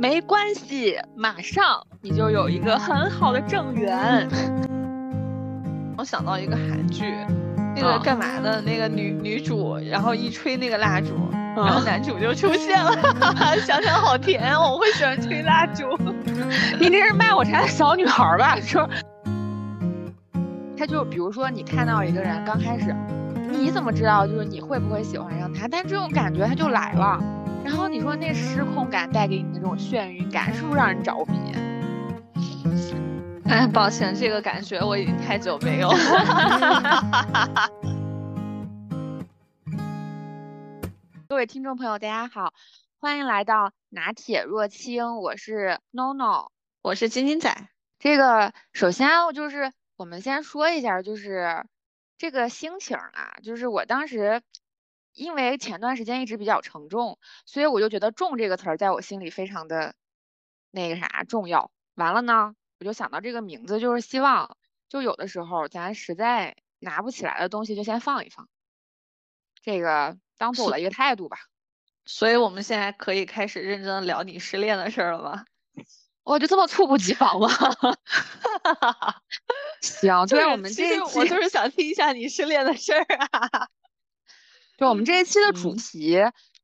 没关系，马上你就有一个很好的正缘。我想到一个韩剧，那个干嘛的？那个女女主，然后一吹那个蜡烛，然后男主就出现了。想想好甜哦，我会喜欢吹蜡烛。你这是卖火柴的小女孩吧？说，他就比如说你看到一个人刚开始，你怎么知道就是你会不会喜欢上他？但这种感觉他就来了。然后你说那失控感带给你的那种眩晕感，是不是让人着迷？哎，抱歉，这个感觉我已经太久没有。各位听众朋友，大家好，欢迎来到拿铁若清，我是 NONO，我是金金仔。这个首先就是我们先说一下，就是这个心情啊，就是我当时。因为前段时间一直比较沉重，所以我就觉得“重”这个词儿在我心里非常的那个啥重要。完了呢，我就想到这个名字，就是希望就有的时候咱实在拿不起来的东西就先放一放，这个当做我的一个态度吧。所以我们现在可以开始认真的聊你失恋的事儿了吗？我就这么猝不及防吗？行，对，我们这我就是想听一下你失恋的事儿啊。就我们这一期的主题，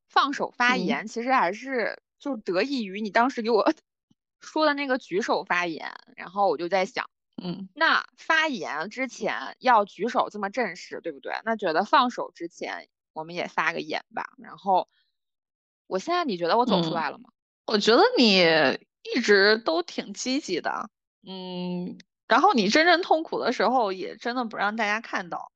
放手发言，其实还是就是得益于你当时给我 说的那个举手发言，然后我就在想，嗯，那发言之前要举手这么正式，对不对？那觉得放手之前我们也发个言吧。然后我现在你觉得我走出来了吗？我觉得你一直都挺积极的，嗯，然后你真正痛苦的时候也真的不让大家看到，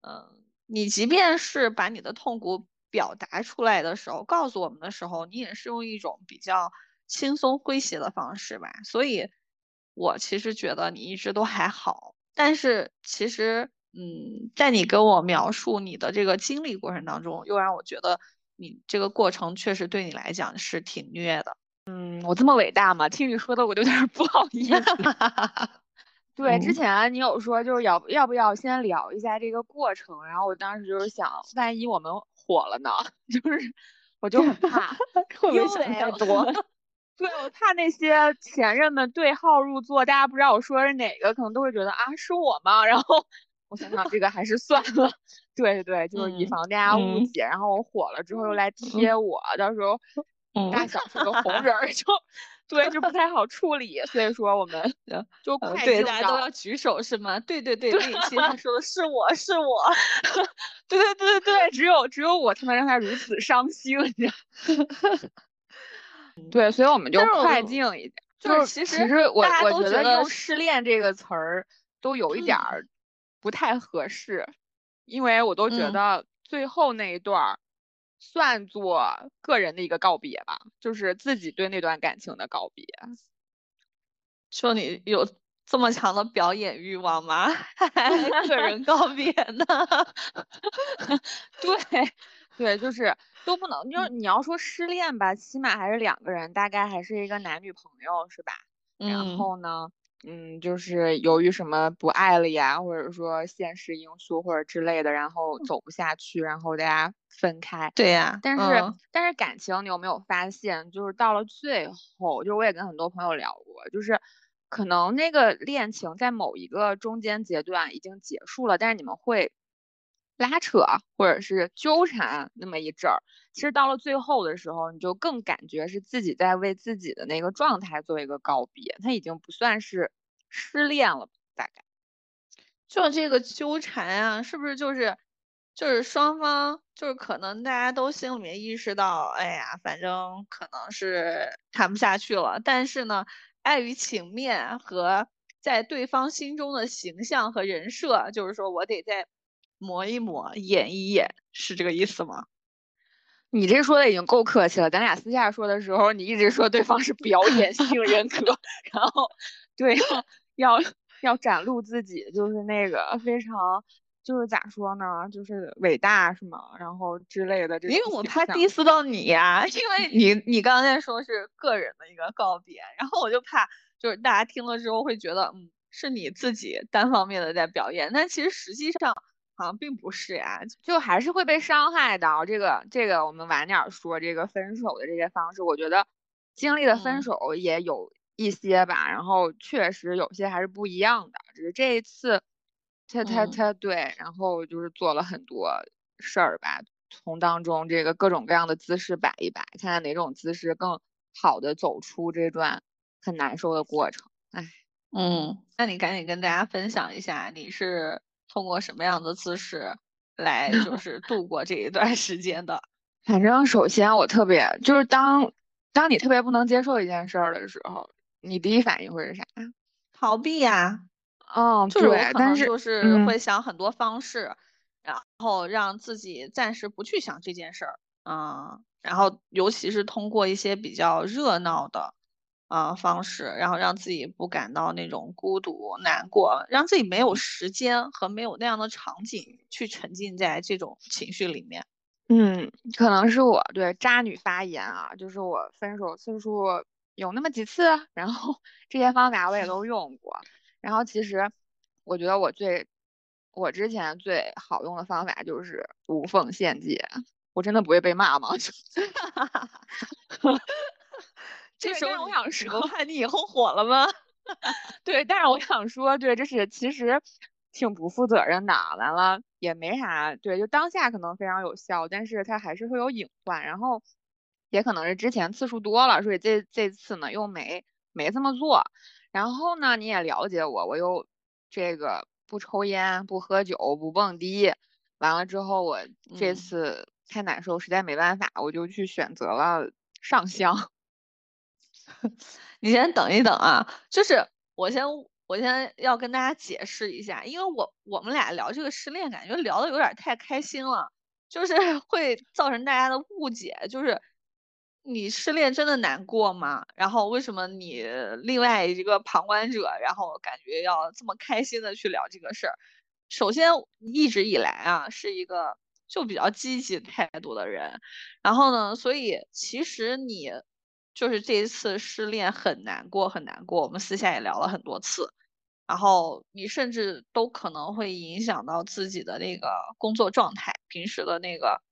嗯。你即便是把你的痛苦表达出来的时候，告诉我们的时候，你也是用一种比较轻松诙谐的方式吧。所以，我其实觉得你一直都还好。但是，其实，嗯，在你跟我描述你的这个经历过程当中，又让我觉得你这个过程确实对你来讲是挺虐的。嗯，我这么伟大吗？听你说的，我就有点不好意思。对，之前你有说就是要要不要先聊一下这个过程，然后我当时就是想，万一我们火了呢？就是我就很怕，因为太多。对，我怕那些前任们对号入座，大家不知道我说的是哪个，可能都会觉得啊是我吗？然后我想想，这个还是算了。对对，就是以防大家误解，然后我火了之后又来贴我，到时候大小是个红人就。对，就不太好处理，所以说我们就快对大家都要举手是吗？对对对，那一期他说的是我是我，对 对对对对，只有只有我才能让他如此伤心，你知道？对，所以我们就快进一点，就是其实我我觉得用失恋这个词儿都有一点儿不太合适，因为我都觉得最后那一段。算作个人的一个告别吧，就是自己对那段感情的告别。说你有这么强的表演欲望吗？个人告别呢？对，对，就是都不能，就是你要说失恋吧，起码还是两个人，大概还是一个男女朋友，是吧？然后呢？嗯，就是由于什么不爱了呀，或者说现实因素或者之类的，然后走不下去，然后大家分开。对呀，但是但是感情，你有没有发现，就是到了最后，就是我也跟很多朋友聊过，就是可能那个恋情在某一个中间阶段已经结束了，但是你们会。拉扯或者是纠缠那么一阵儿，其实到了最后的时候，你就更感觉是自己在为自己的那个状态做一个告别，他已经不算是失恋了，大概。就这个纠缠啊，是不是就是就是双方就是可能大家都心里面意识到，哎呀，反正可能是谈不下去了，但是呢，碍于情面和在对方心中的形象和人设，就是说我得在。磨一磨，演一演，是这个意思吗？你这说的已经够客气了。咱俩私下说的时候，你一直说对方是表演性人格，然后对要要展露自己，就是那个非常就是咋说呢，就是伟大是吗？然后之类的这。因为我怕 diss 到你呀，因为 你你刚才说是个人的一个告别，然后我就怕就是大家听了之后会觉得，嗯，是你自己单方面的在表演，但其实实际上。好像并不是呀，就还是会被伤害到。这个这个，我们晚点说这个分手的这些方式。我觉得经历的分嗯手也有一些吧，然后确实有些还是不一样的，只是这一次他他嗯他对，然后就是做了很多事儿吧，从当中这个各种各样的姿势摆一摆，看看哪种姿势更好的走出这段很难受的过程。哎，嗯，那你赶紧跟大家分享一下，你是通过什么样的姿势来就 是度过这一段时间的？反正首先我特别就是当当你特别不能接受一件事儿的时候，你第一反应会是啥？逃避呀，哦，就是我对，但是可能就是嗯会想很多方式，然后让自己暂时不去想这件事儿，嗯，然后尤其是通过一些比较热闹的啊、方式，然后让自己不感到那种孤独、难过，让自己没有时间和没有那样的场景去沉浸在这种情绪里面。嗯，可能是我对渣女发言啊，就是我分手次数有那么几次，然后这些方法我也都用过，然后其实我觉得我最我之前最好用的方法就是无缝衔接，我真的不会被骂吗？对这时候我想说你以后火了吗？对，但是我想说，对，这是其实挺不负责任的。完了也没啥，对，就当下可能非常有效，但是它还是会有隐患，然后也可能是之前次数多了，所以这这次呢又没没这么做。然后呢，你也了解我，我又这个不抽烟、不喝酒、不蹦迪。完了之后，我这嗯次太难受，实在没办法，我就去选择了上香。你先等一等啊，就是我先我先要跟大家解释一下，因为我我们俩聊这个失恋，感觉聊的有点太开心了，就是 会造成大家的误解，就是你失恋真的难过吗？然后为什么你另外一个旁观者，然后感觉要这么开心的去聊这个事儿？首先一直以来啊是一个就比较积极态度的人，然后呢，所以其实你。就是这一次失恋很难过，很难过。我们私下也聊了很多次，然后你甚至都可能会影响到自己的那个工作状态，平时的那个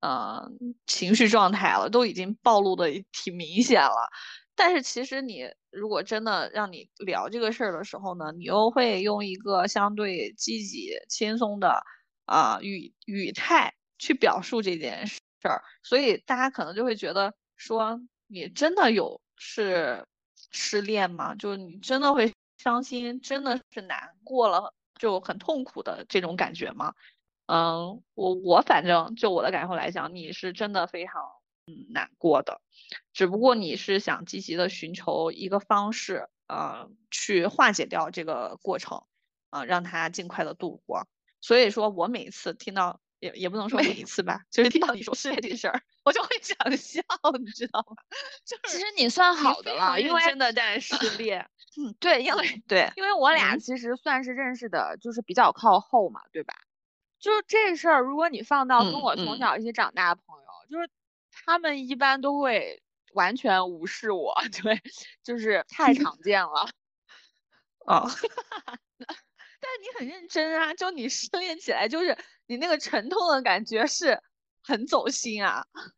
呃情绪状态了，都已经暴露的挺明显了。但是其实你如果真的让你聊这个事儿的时候呢，你又会用一个相对积极、轻松的啊、语语态去表述这件事儿，所以大家可能就会觉得说。你真的有是失恋吗？就是你真的会伤心，真的是难过了，就很痛苦的这种感觉吗？嗯，我我反正就我的感受来讲，你是真的非常嗯难过的，只不过你是想积极的寻求一个方式，呃，去化解掉这个过程，啊、让它尽快的度过。所以说我每次听到。也也不能说每一次吧，就是听到你说失恋这事儿，我就会想笑，你知道吗？就是其实你算好的了，因为真的在失恋。嗯，对，因为对，因为我俩嗯其实算是认识的，就是比较靠后嘛，对吧？就是这事儿，如果你放到跟嗯我从嗯小一起长大的朋友，就是他们一般都会完全无视我，对，就是太常见了。哦。但是你很认真啊，就你失恋起来，就是你那个沉痛的感觉是很走心啊。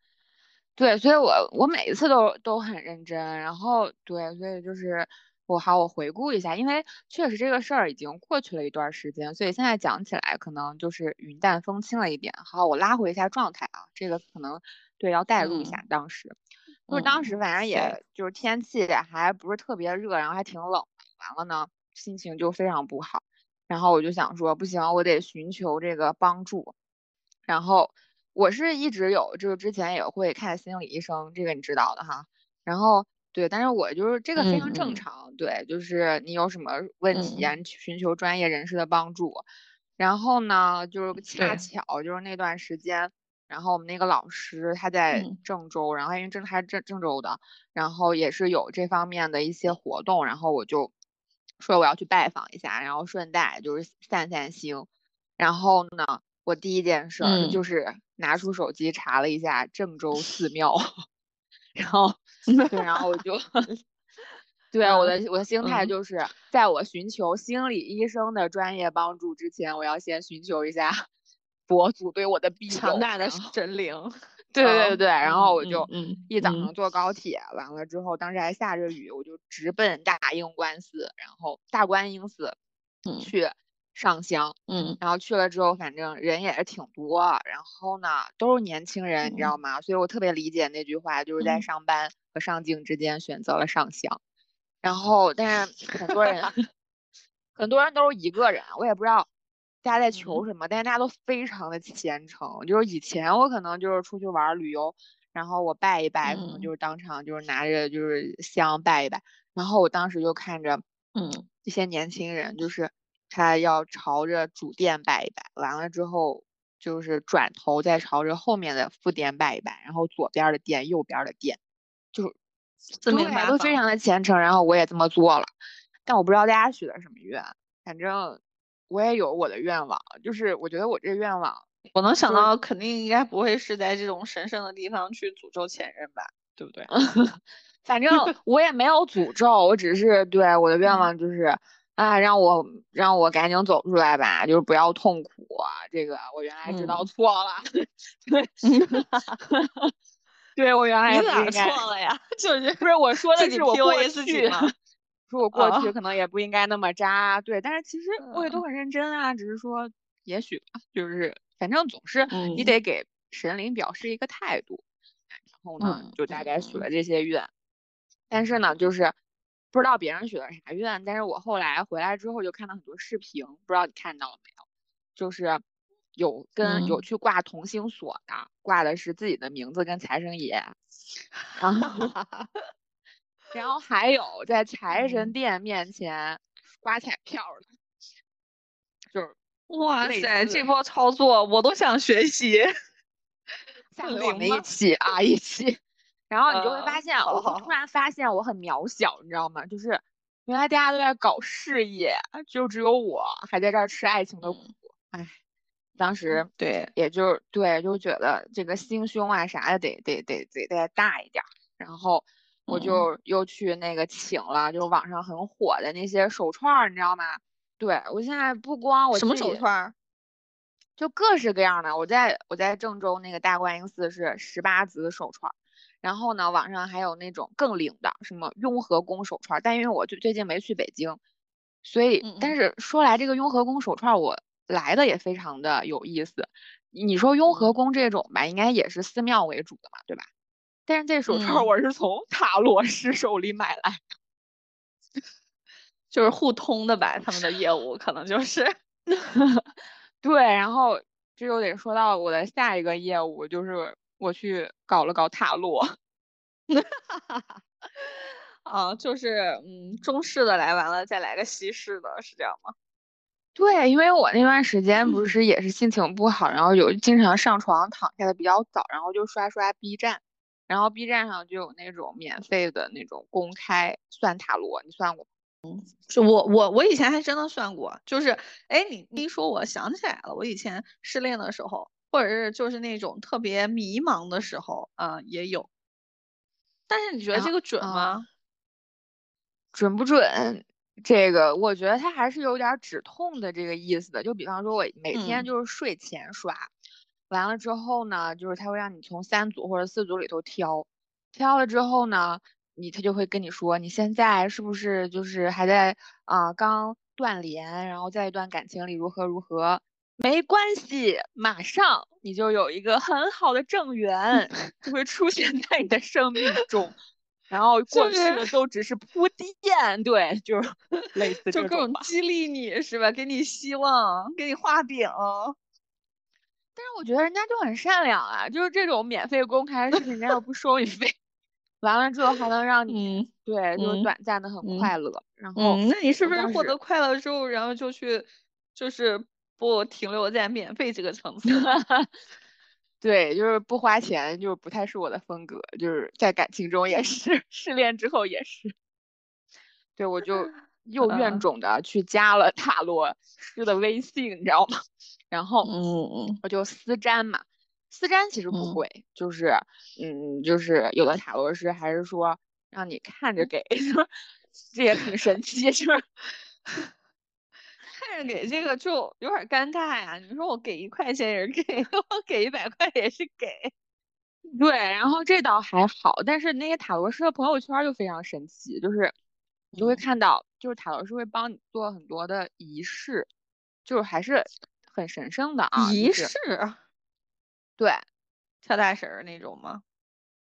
对，所以我我每一次都都很认真，然后对，所以就是我好我回顾一下，因为确实这个事儿已经过去了一段时间，所以现在讲起来可能就是云淡风轻了一点。好，我拉回一下状态啊，这个可能对要带入一下当时，就是当时反正也就是天气还不是特别热，然后还挺冷，完了呢心情就非常不好。然后我就想说，不行，我得寻求这个帮助。然后我是一直有，就是之前也会看心理医生，这个你知道的哈。然后对，但是我就是这个非常正常，嗯、对，就是你有什么问题寻求专业人士的帮助。然后呢，就是恰巧就是那段时间，然后我们那个老师他在郑州，嗯、然后因为郑他郑郑州的，然后也是有这方面的一些活动，然后我就。说我要去拜访一下，然后顺带就是散散心。然后呢，我第一件事嗯就是拿出手机查了一下郑州寺庙，然后 对，然后我就 对我的我的心态就是，在我寻求心理医生的专业帮助之前，我要先寻求一下佛祖对我的庇佑，强大的神灵。对对对对，然后我就嗯一早上坐高铁，完了之后当时还下着雨，我就直奔大英观寺，然后大观音寺去上香。嗯，然后去了之后，反正人也是挺多，然后呢都是年轻人，你知道吗？所以我特别理解那句话，就是在上班和上镜之间选择了上香。然后，但是很多人，很多人都是一个人，我也不知道。大家在求什么？但是大家都非常的虔诚。就是以前我可能就是出去玩旅游，然后我拜一拜，可能就是当场就是拿着就是香拜一拜。然后我当时就看着，嗯，这些年轻人就是他要朝着主殿拜一拜，完了之后就是转头再朝着后面的副殿拜一拜，然后左边的殿、右边的殿，就是对，都非常的虔诚。然后我也这么做了，但我不知道大家许的什么愿，反正。我也有我的愿望，就是我觉得我这个愿望，我能想到肯定应该不会是在这种神圣的地方去诅咒前任吧，对不对？反正 我也没有诅咒，我只是对我的愿望就是，啊，让我让我赶紧走出来吧，就是不要痛苦。啊这个我原来知道错了，对，对我原来你哪错了呀？就是不是我说的是我过去。说我过去可能也不应该那么渣，对，但是其实我也都很认真啊，只是说也许吧，就是反正总是你得给神灵表示一个态度，然后呢就大概许了这些愿，但是呢就是不知道别人许了啥愿，但是我后来回来之后就看到很多视频，不知道你看到了没有，就是有跟有去挂同心锁的，挂的是自己的名字跟财神爷，然后。然后还有在财神殿面前刮彩票的，就是哇塞，这波操作我都想学习。下回我们一起啊，一起。然后你就会发现，我突然发现我很渺小，你知道吗？就是原来大家都在搞事业，就只有我还在这儿吃爱情的苦。哎，当时对，也就对，就觉得这个心胸啊啥的得得得得再大一点，然后。我就又去那个请了，就是网上很火的那些手串，你知道吗？对我现在不光我什么手串，就各式各样的。我在我在郑州那个大观音寺是十八子手串，然后呢，网上还有那种更灵的，什么雍和宫手串。但因为我最最近没去北京，所以但是说来这个雍和宫手串，我来的也非常的有意思。你说雍和宫这种吧，应该也是寺庙为主的嘛，对吧？但是这手串我是从塔罗师手里买来的，就是互通的吧，他们的业务可能就是，对，然后这就得说到我的下一个业务，就是我去搞了搞塔罗，啊，就是嗯，中式的来完了，再来个西式的，是这样吗？对，因为我那段时间不是也是心情不好，然后有经常上床躺下的比较早，然后就刷刷 B 站。然后 B 站上就有那种免费的那种公开算塔罗，你算过吗？嗯，是我我我以前还真的算过，就是哎，你一说我想起来了，我以前失恋的时候，或者是就是那种特别迷茫的时候，啊，也有。但是你觉得这个准吗？准不准？这个我觉得它还是有点止痛的这个意思的。就比方说，我每天就是睡前刷。完了之后呢，就是他会让你从三组或者四组里头挑，挑了之后呢，你他就会跟你说，你现在是不是就是还在啊刚断联，然后在一段感情里如何如何？没关系，马上你就有一个很好的正缘就会出现在你的生命中，然后过去的都只是铺垫，对，就是类似就各种激励你是吧？给你希望，给你画饼。但是我觉得人家就很善良啊，就是这种免费公开人家又不收你费，完了之后还能让你对，就是短暂的很快乐。然后，那你是不是获得快乐之后，然后就去，就是不停留在免费这个层次？对，就是不花钱，就是不太是我的风格，就是在感情中也是，失恋之后也是。对，我就又怨种的去加了塔罗师的微信，你知道吗？然后，嗯嗯，我就私占嘛，私占其实不会，就是，嗯，就是有的塔罗师还是说让你看着给，这也挺神奇，是吧？看着给这个就有点尴尬呀。你说我给一块钱也是给，我给一百块也是给。对，然后这倒还好，但是那些塔罗师的朋友圈就非常神奇，就是你就会看到，就是塔罗师会帮你做很多的仪式，就是还是很神圣的啊。仪式，对，跳大神那种吗？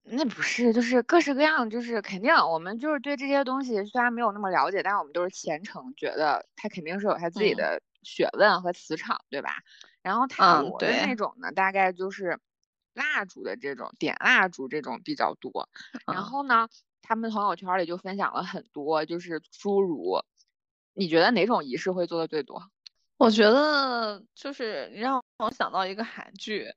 那不是，就是各式各样，就是肯定我们就是对这些东西虽然没有那么了解，但是我们都是虔诚，觉得它肯定是有它自己的学问和磁场，对吧？然后塔罗的那种呢，大概就是蜡烛的这种点蜡烛这种比较多。然后呢，他们朋友圈里就分享了很多，就是诸如，你觉得哪种仪式会做的最多？我觉得就是你让我想到一个韩剧。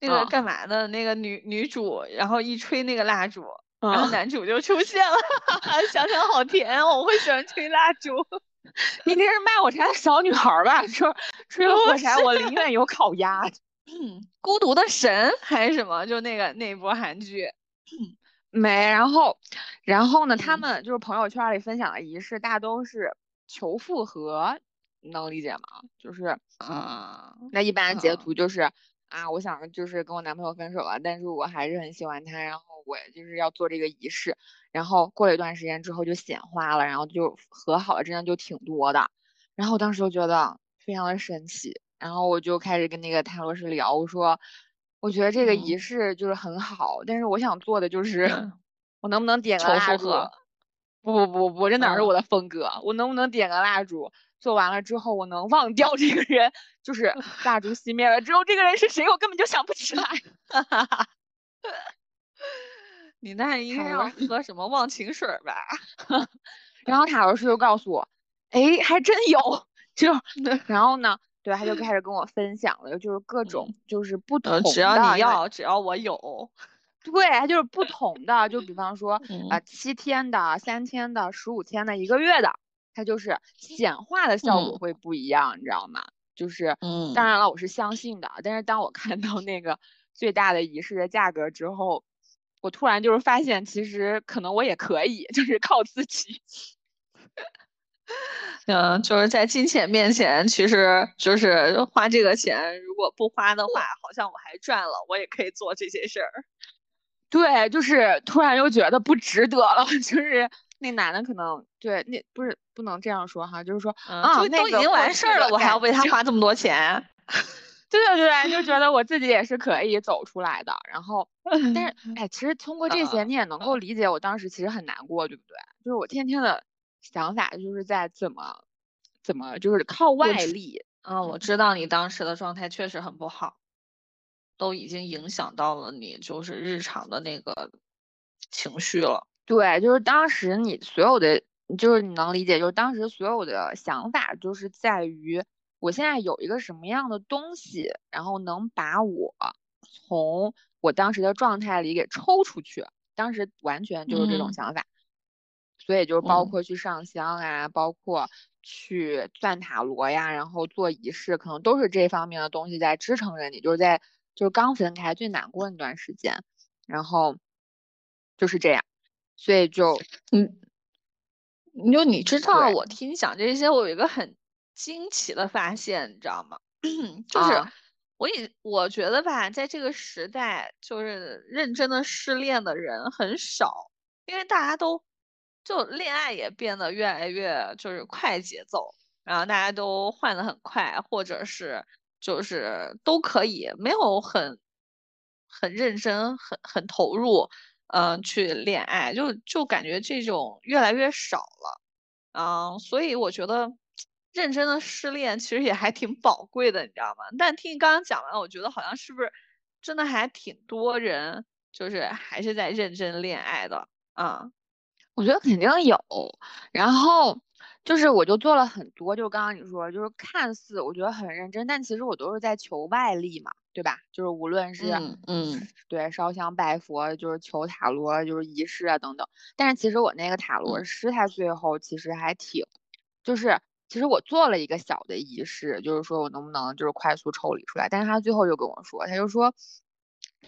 那个干嘛的？那个女女主，然后一吹那个蜡烛，然后男主就出现了。想想好甜，我会喜欢吹蜡烛。你那是卖火柴的小女孩吧？说吹了火柴，我宁愿有烤鸭。嗯，孤独的神还是什么？就那个那波韩剧。没，然后，然后呢？他们就是朋友圈里分享的仪式，大都是求复合，能理解吗？就是，嗯，那一般截图就是。啊，我想就是跟我男朋友分手了，但是我还是很喜欢他，然后我就是要做这个仪式，然后过了一段时间之后就显化了，然后就和好了，真的就挺多的，然后我当时就觉得非常的神奇，然后我就开始跟那个塔罗师聊，我说我觉得这个仪式就是很好，但是我想做的就是我能不能点个蜡烛？不不不不，这哪是我的风格？我能不能点个蜡烛？做完了之后，我能忘掉这个人，就是 蜡烛熄灭了之后，这个人是谁，我根本就想不起来。你那应该要喝什么忘情水吧？然后塔罗师就告诉我，哎，还真有。就然后呢，对，他就开始跟我分享了，就是各种就是不同的，只要你要，只要我有。对，它就是不同的，就比方说啊，七天的、三天的、十五天的、一个月的。它就是显化的效果会不一样，你知道吗？就是，嗯，当然了，我是相信的。但是当我看到那个最大的仪式的价格之后，我突然就是发现，其实可能我也可以，就是靠自己。嗯，就是在金钱面前，其实就是花这个钱，如果不花的话，好像我还赚了，我也可以做这些事儿。对，就是突然又觉得不值得了，就是。那男的可能对那不是不能这样说哈，就是说啊，都已经完事儿了，我还要为他花这么多钱？对对对，就觉得我自己也是可以走出来的。然后，但是哎，其实通过这些你也能够理解我当时其实很难过，对不对？就是我天天的想法就是在怎么怎么就是靠外力。嗯，我知道你当时的状态确实很不好，都已经影响到了你就是日常的那个情绪了。对，就是当时你所有的，就是你能理解，就是当时所有的想法，就是在于我现在有一个什么样的东西，然后能把我从我当时的状态里给抽出去。当时完全就是这种想法，所以就是包括去上香啊，包括去算塔罗呀，然后做仪式，可能都是这方面的东西在支撑着你。就是在就是刚分开最难过那段时间，然后就是这样。所以就，嗯，就你知道，我听你讲这些，我有一个很惊奇的发现，你知道吗？就是我也我觉得吧，在这个时代，就是认真的失恋的人很少，因为大家都就恋爱也变得越来越就是快节奏，然后大家都换的很快，或者是就是都可以，没有很很认真、很很投入。嗯，去恋爱就就感觉这种越来越少了，嗯，所以我觉得认真的失恋其实也还挺宝贵的，你知道吗？但听你刚刚讲完，我觉得好像是不是真的还挺多人就是还是在认真恋爱的啊？我觉得肯定有，然后。就是我就做了很多，就刚刚你说，就是看似我觉得很认真，但其实我都是在求外力嘛，对吧？就是无论是嗯，对烧香拜佛，就是求塔罗，就是仪式啊等等。但是其实我那个塔罗师他最后其实还挺，就是其实我做了一个小的仪式，就是说我能不能就是快速抽离出来。但是他最后就跟我说，他就说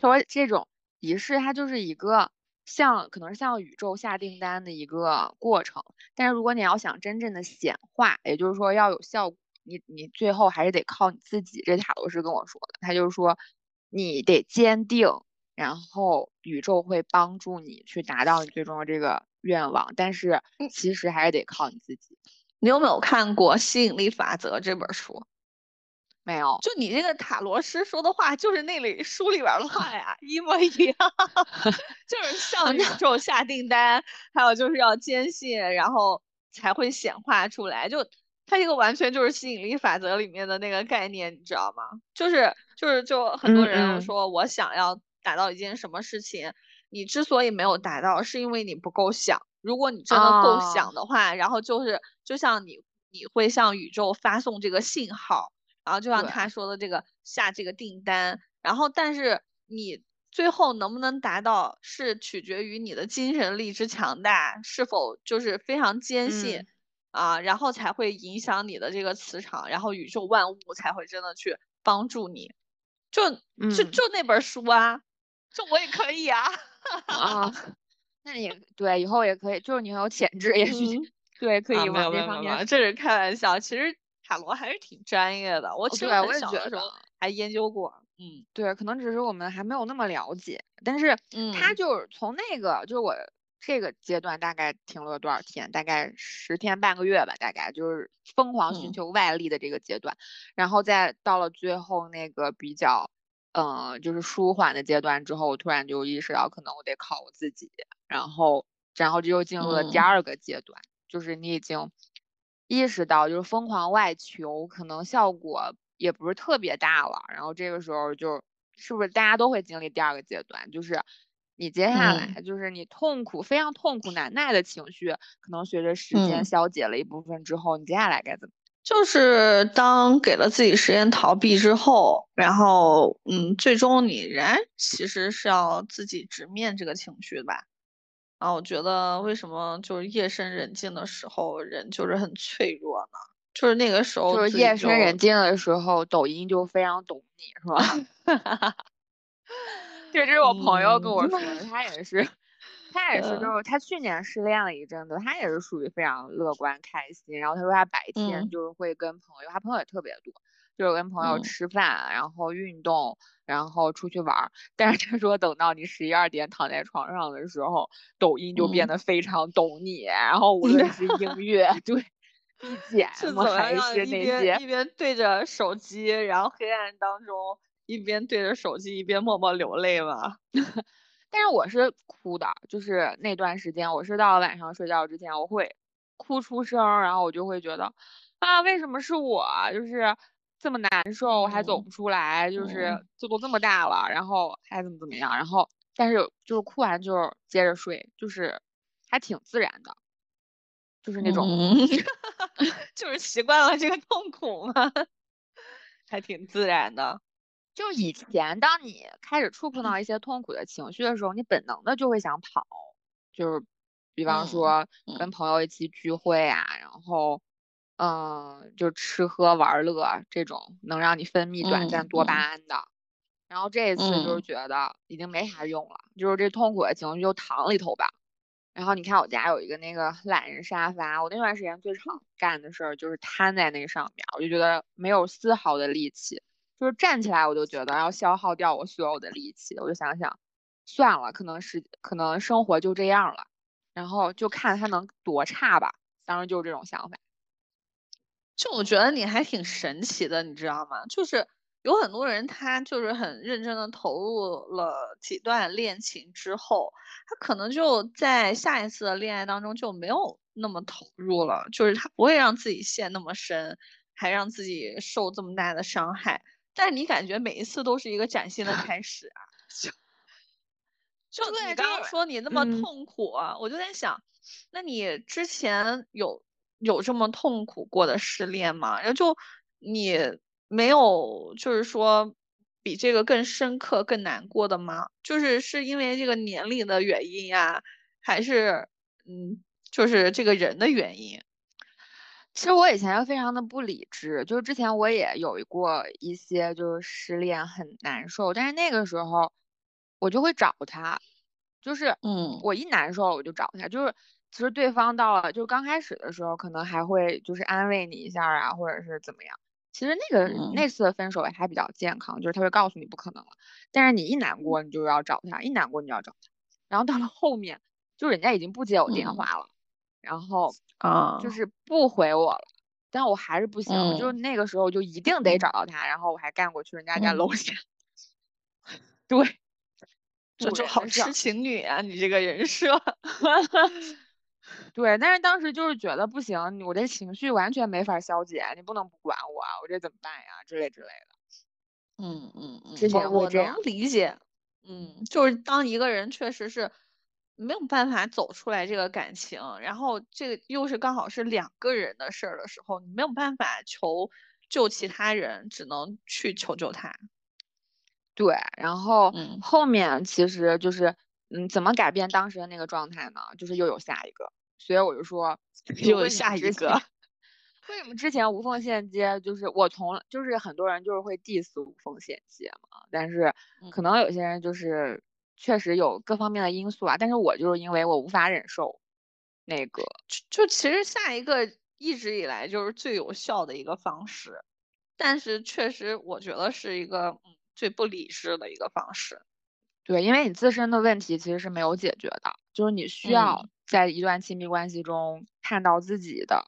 说这种仪式它就是一个。像可能是像宇宙下订单的一个过程，但是如果你要想真正的显化，也就是说要有效果，你你最后还是得靠你自己。这塔罗师跟我说的，他就是说你得坚定，然后宇宙会帮助你去达到你最终的这个愿望，但是其实还是得靠你自己。你有没有看过《吸引力法则》这本书？没有，就你这个塔罗师说的话，就是那里书里边的话呀，一模一样，就是向宇宙下订单，还有就是要坚信，然后才会显化出来。就它这个完全就是吸引力法则里面的那个概念，你知道吗？就是就是就很多人说我想要达到一件什么事情，你之所以没有达到，是因为你不够想。如果你真的够想的话，然后就是就像你你会向宇宙发送这个信号。然后就像他说的这个下这个订单，然后但是你最后能不能达到，是取决于你的精神力之强大，是否就是非常坚信啊，然后才会影响你的这个磁场，然后宇宙万物才会真的去帮助你。就就就那本书啊，这我也可以啊。啊，那也对以后也可以，就是你很有潜质，也许对可 以往这方面。这是开玩笑，其实。塔罗还是挺专业的，我其实很小的时候还研究过。嗯，对，可能只是我们还没有那么了解。但是，他就是从那个，就是我这个阶段大概停留了多少天？大概十天半个月吧，大概就是疯狂寻求外力的这个阶段。然后再到了最后那个比较，嗯，就是舒缓的阶段之后，我突然就意识到，可能我得靠我自己。然后，然后这又进入了第二个阶段，就是你已经。意识到就是疯狂外求，可能效果也不是特别大了。然后这个时候就是不是大家都会经历第二个阶段，就是你接下来就是你痛苦非常痛苦难耐的情绪，可能随着时间消解了一部分之后，你接下来该怎么？就是当给了自己时间逃避之后，然后嗯，最终你仍然其实是要自己直面这个情绪吧。啊，我觉得为什么就是夜深人静的时候，人就是很脆弱呢？就是那个时候，就是夜深人静的时候，抖音就非常懂你，是吧？对，这是我朋友跟我说的，他也是，他也是，就是他去年失恋了一阵子，他也是属于非常乐观开心。然后他说他白天就是会跟朋友，他朋友也特别多。就是跟朋友吃饭，然后运动，然后出去玩儿。但是他说，等到你十一二点躺在床上的时候，抖音就变得非常懂你。然后无论是音乐，对，BGM 还是那些，一边对着手机，然后黑暗当中一边对着手机一边默默流泪吧。但是我是哭的，就是那段时间，我是到了晚上睡觉之前，我会哭出声，然后我就会觉得啊，为什么是我？就是。这么难受我还走不出来，就是就都这么大了，然后还怎么怎么样，然后但是就是哭完就接着睡，就是还挺自然的，就是那种，就是习惯了这个痛苦嘛，还挺自然的。就以前当你开始触碰到一些痛苦的情绪的时候，你本能的就会想跑，就是比方说跟朋友一起聚会啊，然后。嗯，就吃喝玩乐这种能让你分泌短暂多巴胺的，然后这一次就是觉得已经没啥用了，就是这痛苦的情绪就躺里头吧。然后你看我家有一个那个懒人沙发，我那段时间最常干的事儿就是瘫在那上面，我就觉得没有丝毫的力气，就是站起来我就觉得要消耗掉我所有的力气，我就想想算了，可能是可能生活就这样了，然后就看他能多差吧，当时就是这种想法。就我觉得你还挺神奇的，你知道吗？就是有很多人，他就是很认真的投入了几段恋情之后，他可能就在下一次的恋爱当中就没有那么投入了，就是他不会让自己陷那么深，还让自己受这么大的伤害。但你感觉每一次都是一个崭新的 开始啊！就就你刚刚说你那么痛苦，我就在想，那你之前有？有这么痛苦过的失恋吗？然后就你没有，就是说比这个更深刻、更难过的吗？就是是因为这个年龄的原因呀，还是嗯，就是这个人的原因？其实我以前非常的不理智，就是之前我也有过一些就是失恋很难受，但是那个时候我就会找他，就是嗯，我一难受我就找他，就是。其实对方到了，就刚开始的时候，可能还会就是安慰你一下啊，或者是怎么样。其实那个嗯那次的分手也还比较健康，就是他会告诉你不可能了，但是你一难过你就要找他，一难过你就要找他，然后到了后面，就人家已经不接我电嗯话了，然后啊，就是不回我了，但我还是不行，嗯就是那个时候就一定得嗯找到他，然后我还干过去人家家嗯楼下，对，这就好痴情女啊，你这个人设。对，但是当时就是觉得不行，我这情绪完全没法消解，你不能不管我啊，我这怎么办呀？之类之类的。嗯嗯嗯，之前我能理解。嗯，就是当一个人确实是没有办法走出来这个感情，然后这个又是刚好是两个人的事儿的时候，你没有办法求救其他人，只能去求救他。对，然后嗯后面其实就是，嗯，怎么改变当时的那个状态呢？就是又有下一个，所以我就说，又有下一个。为什么之前无缝衔接就是我从就是很多人就是会 diss 无缝衔接嘛，但是可嗯能有些人就是确实有各方面的因素啊，但是我就是因为我无法忍受那个，就就其实下一个一直以来就是最有效的一个方式，但是确实我觉得是一个嗯最不理智的一个方式。对，因为你自身的问题其实是没有解决的，就是你需要嗯在一段亲密关系中看到自己的，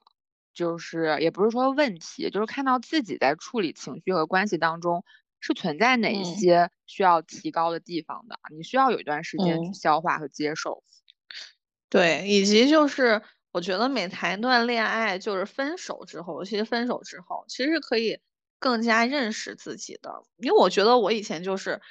就是也不是说问题，就是看到自己在处理情绪和关系当中是存在哪些需要提高的地方的，你需要有一段时间去嗯消化和接受。对，以及就是我觉得每谈一段恋爱，就是分手之后，其实分手之后，其实是可以更加认识自己的。因为我觉得我以前就是，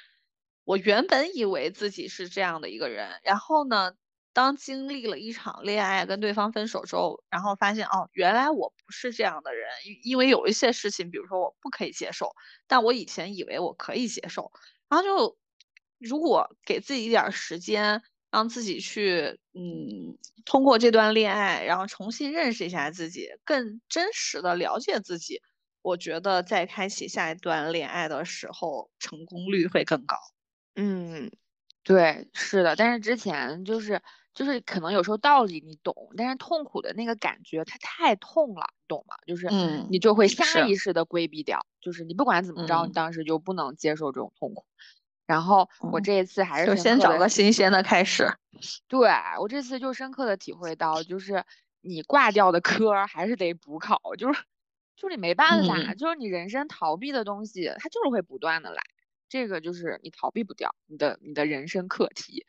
我原本以为自己是这样的一个人，然后呢，当经历了一场恋爱跟对方分手之后，然后发现哦，原来我不是这样的人，因为有一些事情，比如说我不可以接受，但我以前以为我可以接受，然后就如果给自己一点时间。让自己去，嗯，通过这段恋爱，然后重新认识一下自己，更真实的了解自己。我觉得在开启下一段恋爱的时候，成功率会更高。嗯，对，是的，但是之前就是就是可能有时候道理你懂，但是痛苦的那个感觉它太痛了，你懂吗？就是嗯你就会下意识的规避掉，就是你不管怎么着，你嗯当时就不能接受这种痛苦。然后我嗯这一次还是就先找个新鲜的开始。对，我这次就深刻的体会到，就是你挂掉的科儿还是得补考，就是就是你没办法，嗯就是你人生逃避的东西，它就是会不断的来，这个就是你逃避不掉你的你的人生课题。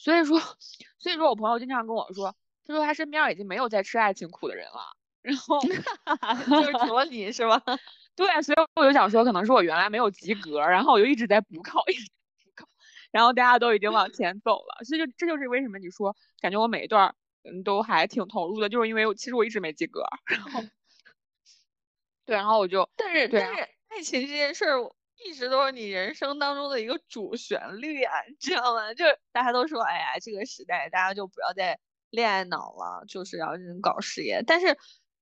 所以说，所以说我朋友经常跟我说，他说他身边已经没有在吃爱情苦的人了，然后 就是除了你是吧？对，所以我就想说，可能是我原来没有及格，然后我就一直在补考，一直补考，然后大家都已经往前走了，所以就这就是为什么你说感觉我每一段都还挺投入的，就是因为我其实我一直没及格，然后对，然后我就但是对但是爱情这件事儿，一直都是你人生当中的一个主旋律啊，你知道吗？就是大家都说，哎呀，这个时代大家就不要再恋爱脑了，就是要认真搞事业。但是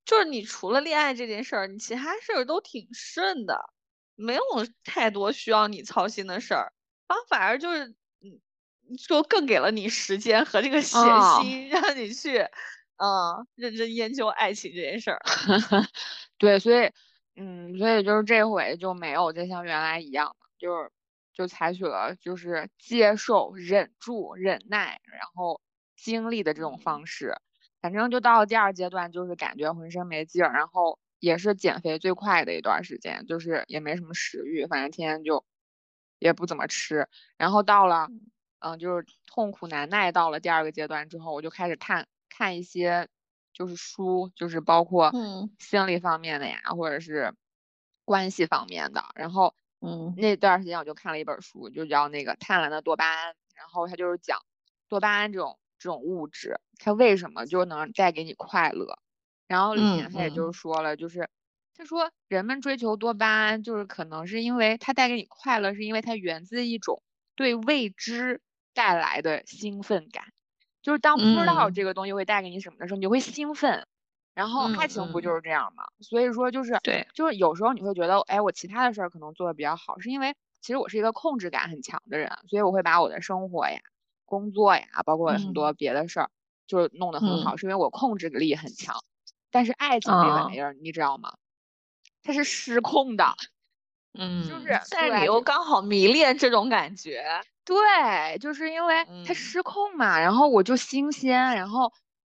就是你除了恋爱这件事儿，你其他事儿都挺顺的，没有太多需要你操心的事儿，然后反而就是嗯，就更给了你时间和这个闲哦心，让你去嗯认真研究爱情这件事儿。对，所以嗯，所以就是这回就没有再像原来一样了，就是就采取了就是接受、忍住、忍耐，然后经历的这种嗯方式。反正就到了第二阶段，就是感觉浑身没劲儿，然后也是减肥最快的一段时间，就是也没什么食欲，反正天天就也不怎么吃。然后到了，嗯，就是痛苦难耐到了第二个阶段之后，我就开始看看一些就是书，就是包括嗯心理方面的呀，或者是关系方面的。然后嗯那段时间我就看了一本书，就叫那个《贪婪的多巴胺》，然后它就是讲多巴胺这种这种物质，它为什么就能带给你快乐。然后里嗯面他也就是说了，就是他说人们追求多巴胺，就是可能是因为它带给你快乐，是因为它源自一种对未知带来的兴奋感。就是当不知道嗯这个东西会带给你什么的时候，你就会兴奋。然后爱情不就是这样吗？所以说就是对，就是有时候你会觉得，哎，我其他的事儿可能做的比较好，是因为其实我是一个控制感很强的人，所以我会把我的生活呀、工作呀，包括很多嗯别的事儿，就是弄得很好，嗯是因为我控制力很强。但是爱情这啊玩意儿，你知道吗？它是失控的，嗯，就是但是你又刚好迷恋这种感觉，对，就是因为他嗯失控嘛，然后我就新鲜，然后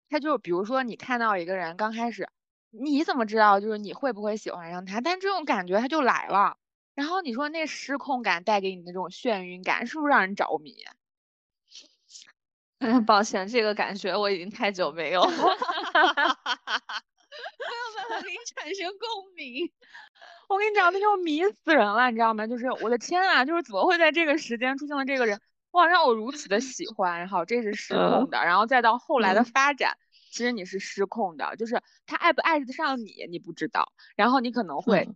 他就比如说你看到一个人刚开始，你怎么知道就是你会不会喜欢上他？但这种感觉他就来了，然后你说那失控感带给你的这种眩晕感，是不是让人着迷？嗯，抱歉，这个感觉我已经太久没有了，没有办法给你产生共鸣。我跟你讲，那就迷死人了，你知道吗？就是我的天啊，就是怎么会在这个时间出现了这个人，哇，让我如此的喜欢，然后这是失控嗯的，然后再到后来的嗯发展，其实你是失控的，就是他爱不爱得上你，你不知道，然后你可能会嗯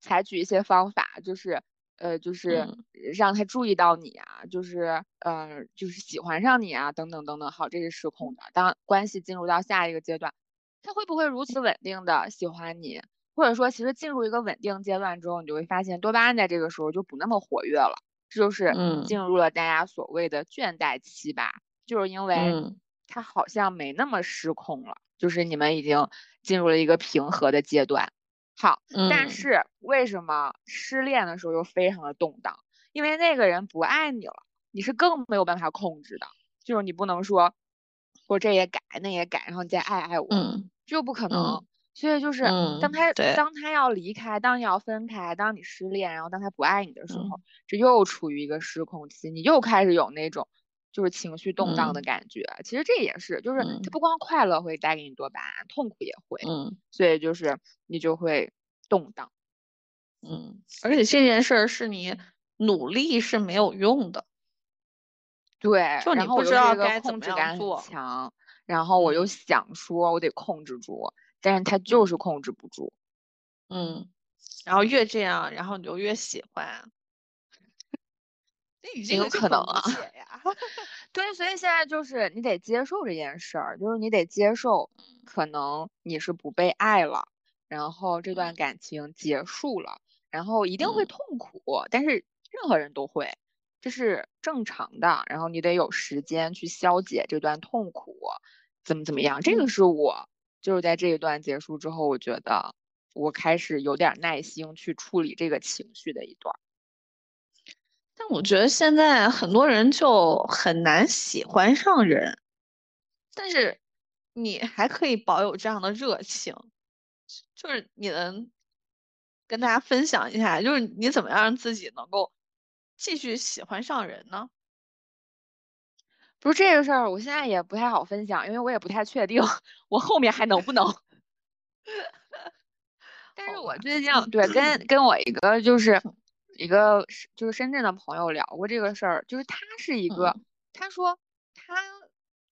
采取一些方法，就是呃，就是嗯让他注意到你啊，就是呃，就是喜欢上你啊，等等等等，好，这是失控的。当关系进入到下一个阶段，他会不会如此稳定的喜欢你？或者说，其实进入一个稳定阶段之后，你就会发现多巴胺在这个时候就不那么活跃了，这就是嗯进入了大家所谓的倦怠期吧，就是因为嗯他好像没那么失控了，就是你们已经进入了一个平和的阶段。好，但嗯是为什么失恋的时候又非常的动荡？因为那个人不爱你了，你是更没有办法控制的，就是你不能说我这也改那也改，然后你再爱爱我，嗯这又不可能。嗯所以就是嗯当他对。当他要离开，当你要分开，当你失恋，然后当他不爱你的时候，嗯。这又处于一个失控期，你又开始有那种就是情绪动荡的嗯。感觉。其实这也是，就是嗯。它不光快乐会带给你多巴胺，痛苦也会，嗯。所以就是你就会动荡。嗯，而且这件事儿是你努力是没有用的，对，就你不知道该怎么做强，然后我又嗯。想说我得控制住，但是他就是嗯控制不住。嗯，然后越这样，然后你就越喜欢。那你这有可能啊。对，所以现在就是你得接受这件事儿，就是你得接受，可能你是不被爱了，然后这段嗯感情结束了，然后一定会嗯痛苦，但是任何人都会，这是正常的，然后你得有时间去消解这段痛苦，怎么怎么样，这个嗯是我就是在这一段结束之后，我觉得我开始有点耐心去处理这个情绪的一段。但我觉得现在很多人就很难喜欢上人，但是你还可以保有这样的热情，就是你能跟大家分享一下，就是你怎么样让自己能够继续喜欢上人呢？不是这个事儿，我现在也不太好分享，因为我也不太确定 我后面还能不能。但是我最近对跟跟我一个就是一个就是深圳的朋友聊过这个事儿，就是他是一个，嗯。他说他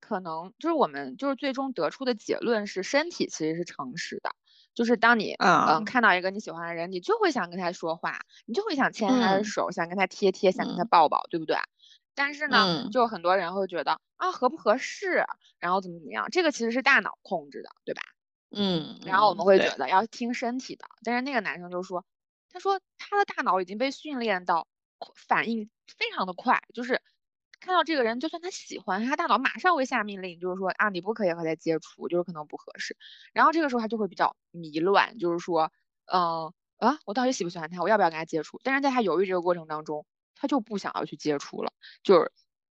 可能就是我们就是最终得出的结论是身体其实是诚实的，就是当你嗯、啊。看到一个你喜欢的人，你就会想跟他说话，你就会想牵他的嗯。手，想跟他贴贴，想跟他嗯。抱抱，对不对？但是呢，嗯就很多人会觉得啊合不合适，然后怎么怎么样，这个其实是大脑控制的，对吧？嗯，然后我嗯们会觉得要听身体的，但是那个男生就说，他说他的大脑已经被训练到反应非常的快，就是看到这个人，就算他喜欢，他大脑马上会下命令，就是说啊你不可以和他接触，就是可能不合适。然后这个时候他就会比较迷乱，就是说，嗯啊我到底喜不喜欢他，我要不要跟他接触？但是在他犹豫这个过程当中，他就不想要去接触了，就是。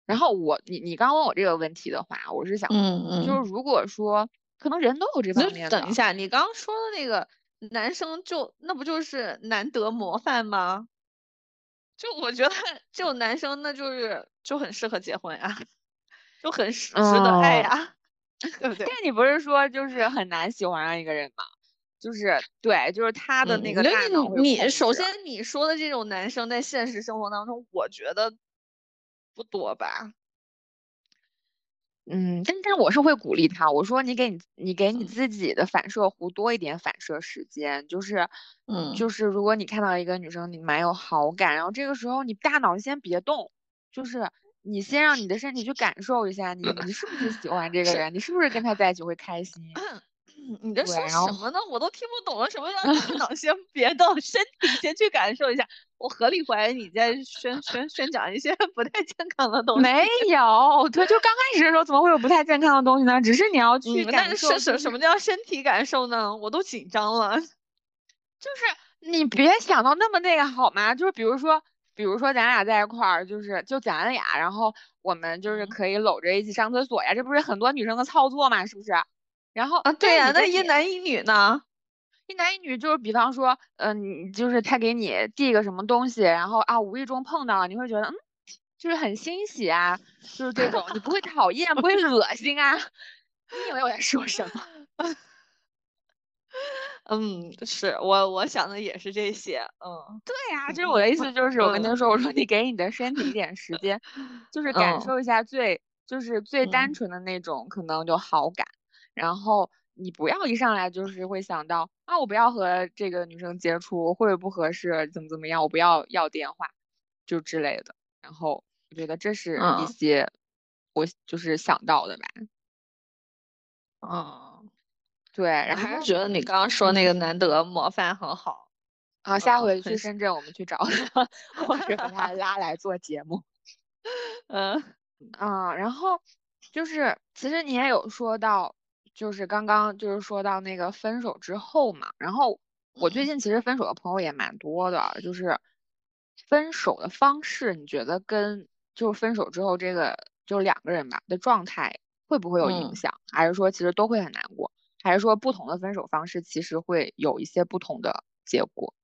然后我你你刚问我这个问题的话，我是想，嗯嗯，就是如果说可能人都有这方面的，等一下，你刚刚说的那个男生就那不就是难得模范吗？就我觉得这种男生那就是就很适合结婚呀，就很值值得爱哦呀，对不对？但你不是说就是很难喜欢上一个人吗？就是对，就是他的嗯，那个那大脑会你首先你说的这种男生在现实生活当中，我觉得不多吧。嗯，但但我是会鼓励他，我说你给你你给你嗯自己的反射弧多一点反射时间，就是嗯就是如果你看到一个女生你蛮有好感，然后这个时候你大脑先别动，就是你先让你的身体去感受一下你你是不是喜欢这个人，你是不是跟他在一起会开心？你这说什么呢？我都听不懂了。什么叫大脑先 别动，身体先去感受一下？我合理怀疑你在宣宣宣讲一些 不太健康的东西。没 有，对，就刚开始的时候怎么会有不太健康的东西呢？只是你要去嗯，但是感受，什就是什么叫身体感受呢？我都紧张了。就是你别想到那么那个好吗？就是比如说，比如说咱俩在一块儿，就是就咱俩，然后我们就是嗯可以搂着一起上厕所呀，这不是很多女生的操作嘛，是不是？然后啊，对呀、那一男一女呢？一男一女就是比方说，嗯、你就是他给你递个什么东西，然后啊无意中碰到了，你会觉得嗯，就是很欣喜啊，就是这种，你不会讨厌，不会恶心啊。你以为我在说什么？嗯，是我我想的也是这些，嗯对呀，就是我的意思就是，我跟他嗯说，我说你给你的身体一点时间，就是感嗯受一下最就是最单嗯纯的那种可能就好感，然后你不要一上来就是会想到啊，我不要和这个女生接触，会不合适，怎么怎么样，我不要要电话，就之类的。然后我觉得这是一嗯些我就是想到的吧。嗯，对，然后还是觉得你刚刚说那个难得模范很好，啊，下回去深圳我们去找他，或者把他拉来做节目。嗯啊，然后就是其实你也有说到，就是刚刚就是说到那个分手之后嘛，然后我最嗯近其实分手的朋友也蛮多的，就是分手的方式，你觉得跟就是分手之后这个就是两个人吧的状态会不会有影嗯响，还是说其实都会很难过，还是说不同的分手方式其实会有一些不同的结果？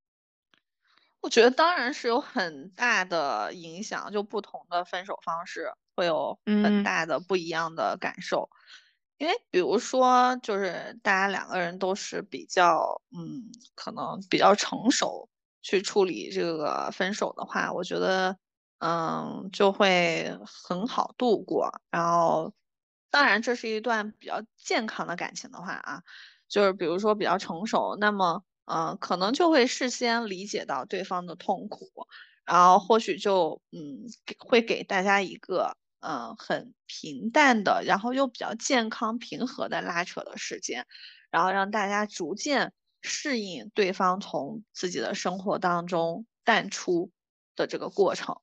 我觉得当然是有很大的影响，就不同的分手方式会有很嗯大的不一样的感受。因为比如说，就是大家两个人都是比较，嗯，可能比较成熟去处理这个分手的话，我觉得，嗯，就会很好度过。然后，当然这是一段比较健康的感情的话啊，就是比如说比较成熟，那么，嗯，可能就会事先理解到对方的痛苦，然后或许就，嗯，给会给大家一个。嗯，很平淡的，然后又比较健康平和的拉扯的时间，然后让大家逐渐适应对方从自己的生活当中淡出的这个过程。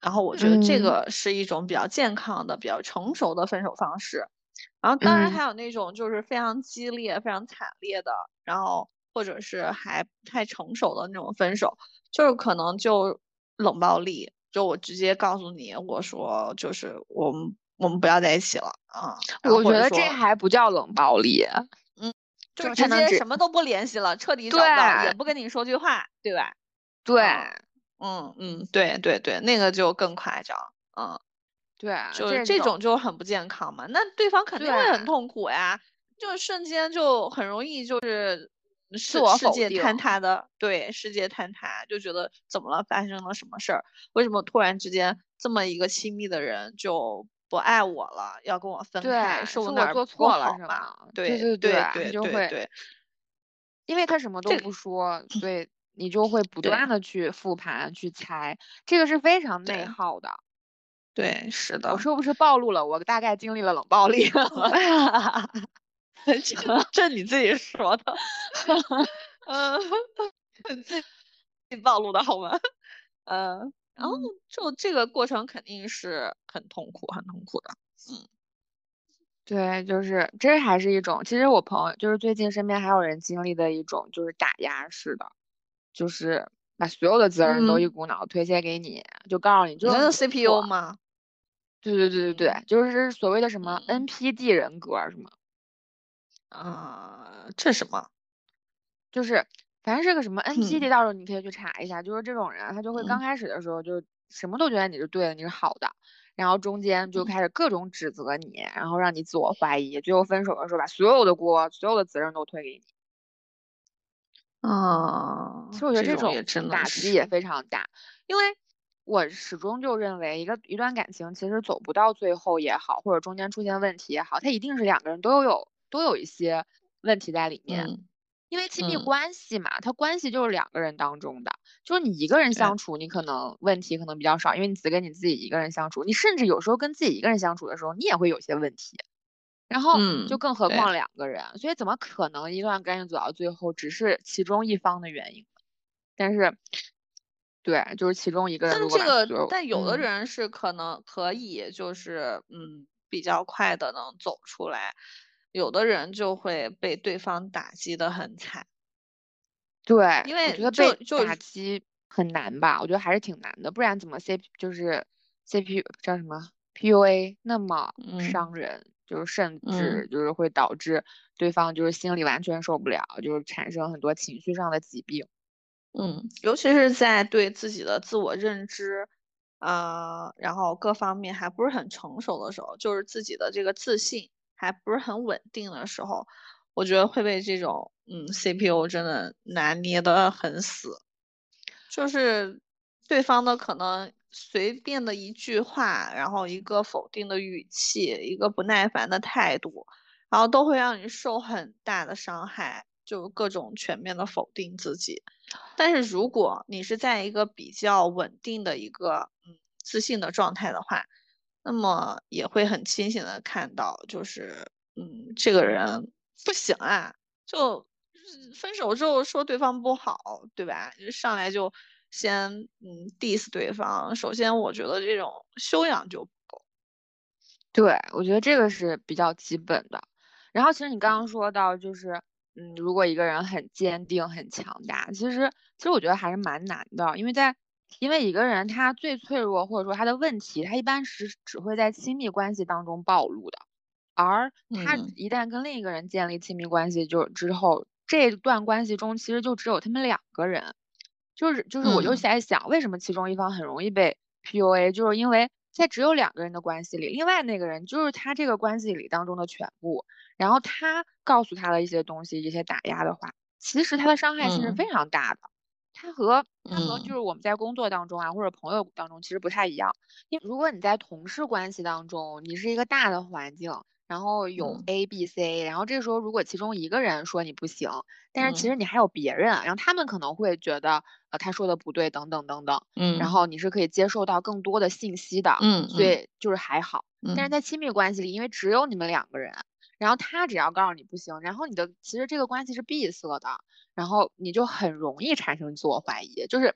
然后我觉得这嗯个是一种比较健康的、比较成熟的分手方式。然后当然嗯还有那种就是非常激烈、非常惨烈的，然后或者是还不太成熟的那种分手，就是可能就冷暴力。就我直接告诉你，我说就是我们我们不要在一起了啊。我觉得这还不叫冷暴力，嗯就直接什么都不联系了，彻底找不到，也对不跟你说句话，对吧？对嗯嗯，对对对，那个就更夸张，嗯，对，就是这这种就很不健康嘛，那对方肯定会很痛苦呀，就瞬间就很容易就是世我世界坍塌的，对，世界坍塌，就觉得怎么了，发生了什么事儿？为什么突然之间这么一个亲密的人就不爱我了，要跟我分对开？是我我哪儿做错了是好吗？对对对对，对就会，对对因为他什么都不说，所以你就会不断的去复盘去猜，这个是非常内耗的。对，是的我的。是不是暴露了？我大概经历了冷暴力。这 这你自己说的，嗯，自己暴露的好吗？嗯，然后嗯就这个过程肯定是很痛苦，很痛苦的。嗯对，就是这还是一种，其实我朋友就是最近身边还有人经历的一种，就是打压式的，就是把所有的责任都嗯一股脑推卸给你，就告诉你就是 CPU 吗？对对对对对，就是所谓的什么嗯 NPD 人格什么，啊，这什么？就是反正是个什么嗯 NPD，到时候你可以去查一下，就是这种人，他就会刚嗯开始的时候就什么都觉得你是对的，你是好的，然后中间就嗯开始各种指责你，然后让你自我怀疑，最后分手的时候把所有的锅、所有的责任都推给你。啊，其实我觉得这这种打击也非常大，因为我始终就认为，一个一段感情其实走不到最后也好，或者中间出现问题也好，它一定是两个人都有都有一些问题在里面。嗯因为亲密嗯关系嘛，它关系就是两个人当中的，就是你一个人相处，你可能问题可能比较少，因为你只跟你自己一个人相处，你甚至有时候跟自己一个人相处的时候，你也会有些问题。然后就更何况两个人，所以怎么可能一段感情走到最后只是其中一方的原因呢？但是，对，就是其中一个人但这个，但有的嗯人是可能可以，就是嗯，比较快的能走出来，有的人就会被对方打击的很惨。对，因为我觉得被打击很难吧，我觉得还是挺难的，不然怎么 C 就是 C P 叫什么 P U A 那么伤人，就是甚至就是会导致对方就是心里完全受不了，就是产生很多情绪上的疾病。嗯，尤其是在对自己的自我认知，呃，然后各方面还不是很成熟的时候，就是自己的这个自信还不是很稳定的时候，我觉得会被这种嗯 CPU 真的拿捏的很死，就是对方的可能随便的一句话，然后一个否定的语气，一个不耐烦的态度，然后都会让你受很大的伤害，就各种全面的否定自己。但是如果你是在一个比较稳定的一个嗯自信的状态的话，那么也会很清醒的看到，就是嗯这个人不行啊，就分手之后说对方不好，对吧？就上来就先嗯 diss 对方，首先我觉得这种修养就不够。对，我觉得这个是比较基本的。然后其实你刚刚说到就是。嗯，如果一个人很坚定、很强大，其实其实我觉得还是蛮难的，因为在因为一个人他最脆弱或者说他的问题，他一般是只会在亲密关系当中暴露的，而他一旦跟另一个人建立亲密关系就之后，这段关系中其实就只有他们两个人，就是就是我就在想，为什么其中一方很容易被 PUA，就是因为。在只有两个人的关系里，另外那个人就是他这个关系里当中的全部。然后他告诉他的一些东西，一些打压的话，其实他的伤害性是非常大的。他和他和就是我们在工作当中啊，或者朋友当中其实不太一样。因为如果你在同事关系当中，你是一个大的环境。然后有 A、B、C，然后这个时候如果其中一个人说你不行，但是其实你还有别人，然后他们可能会觉得呃他说的不对等等等等，嗯，然后你是可以接受到更多的信息的，嗯，所以就是还好。但是在亲密关系里，因为只有你们两个人，然后他只要告诉你不行，然后你的其实这个关系是闭塞的，然后你就很容易产生自我怀疑。就是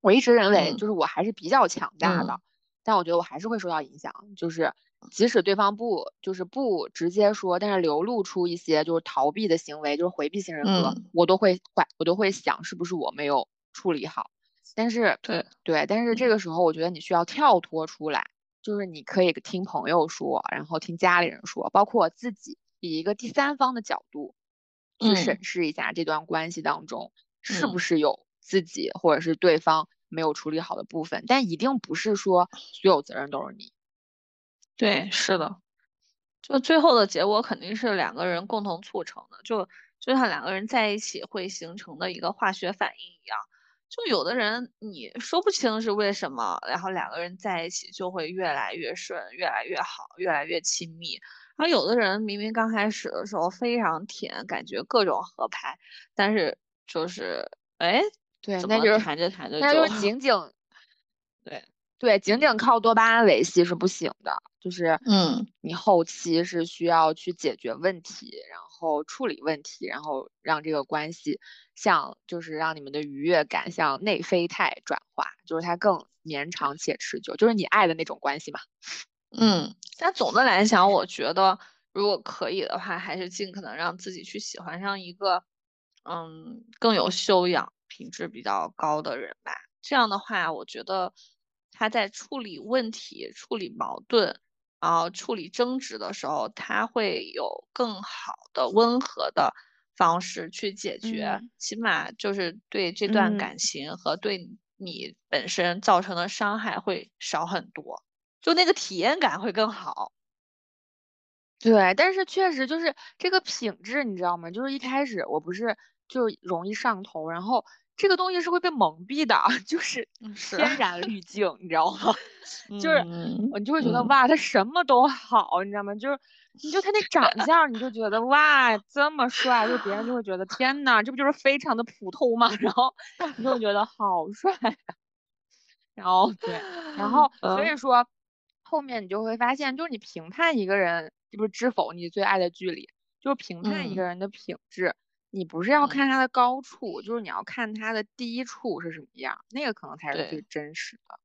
我一直认为，就是我还是比较强大的，但我觉得我还是会受到影响，就是。即使对方不就是不直接说，但是流露出一些就是逃避的行为，就是回避型人格，我都会怀，我都会想是不是我没有处理好。但是对对，但是这个时候我觉得你需要跳脱出来，就是你可以听朋友说，然后听家里人说，包括自己以一个第三方的角度去审视一下这段关系当中是不是有自己或者是对方没有处理好的部分，但一定不是说所有责任都是你。对，是的，就最后的结果肯定是两个人共同促成的，就就像两个人在一起会形成的一个化学反应一样。就有的人你说不清是为什么，然后两个人在一起就会越来越顺，越来越好，越来越亲密。然后有的人明明刚开始的时候非常甜，感觉各种合拍，但是就是哎，对，那就是谈着谈着就 仅仅对。对，仅仅靠多巴胺维系是不行的，就是嗯，你后期是需要去解决问题，然后处理问题，然后让这个关系向就是让你们的愉悦感向内啡肽转化，就是它更绵长且持久，就是你爱的那种关系嘛。嗯，但总的来讲，我觉得如果可以的话，还是尽可能让自己去喜欢上一个嗯更有修养、品质比较高的人吧。这样的话，我觉得。他在处理问题、处理矛盾，然后处理争执的时候，他会有更好的温和的方式去解决，起码就是对这段感情和对你本身造成的伤害会少很多，就那个体验感会更好。对，但是确实就是这个品质，你知道吗？就是一开始我不是就容易上头，然后。这个东西是会被蒙蔽的，就是天然滤 镜，你知道吗？就是你就会觉得哇，他什么都好，你知道吗？就是你就他那长相，你就觉得哇，这么帅，就别人就会觉得天呐，这不就是非常的普通吗？然后你就会觉得好帅，然后对，然后所以说后面你就会发现，就是你评判一个人，这不是《知否》你最爱的距离，就是评判一个人的品质。你不是要看他的高处，就是你要看他的低处是什么样，那个可能才是最真实的。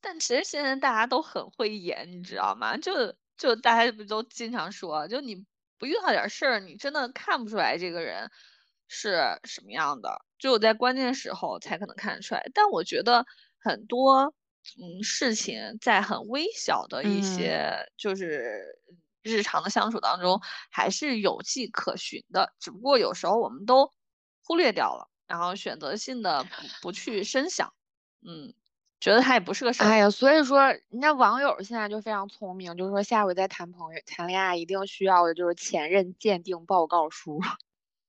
但其实现在大家都很会演，你知道吗？就就大家不都经常说，就你不遇到点事儿，你真的看不出来这个人是什么样的。只有在关键时候才可能看得出来。但我觉得很多嗯事情在很微小的一些就是日常的相处当中还是有迹可循的，只不过有时候我们都忽略掉了，然后选择性的不不去深想，嗯。觉得他也不是个事儿。哎呀，所以说人家网友现在就非常聪明，就是说下回再谈朋友、谈恋爱，一定需要的就是前任鉴定报告书。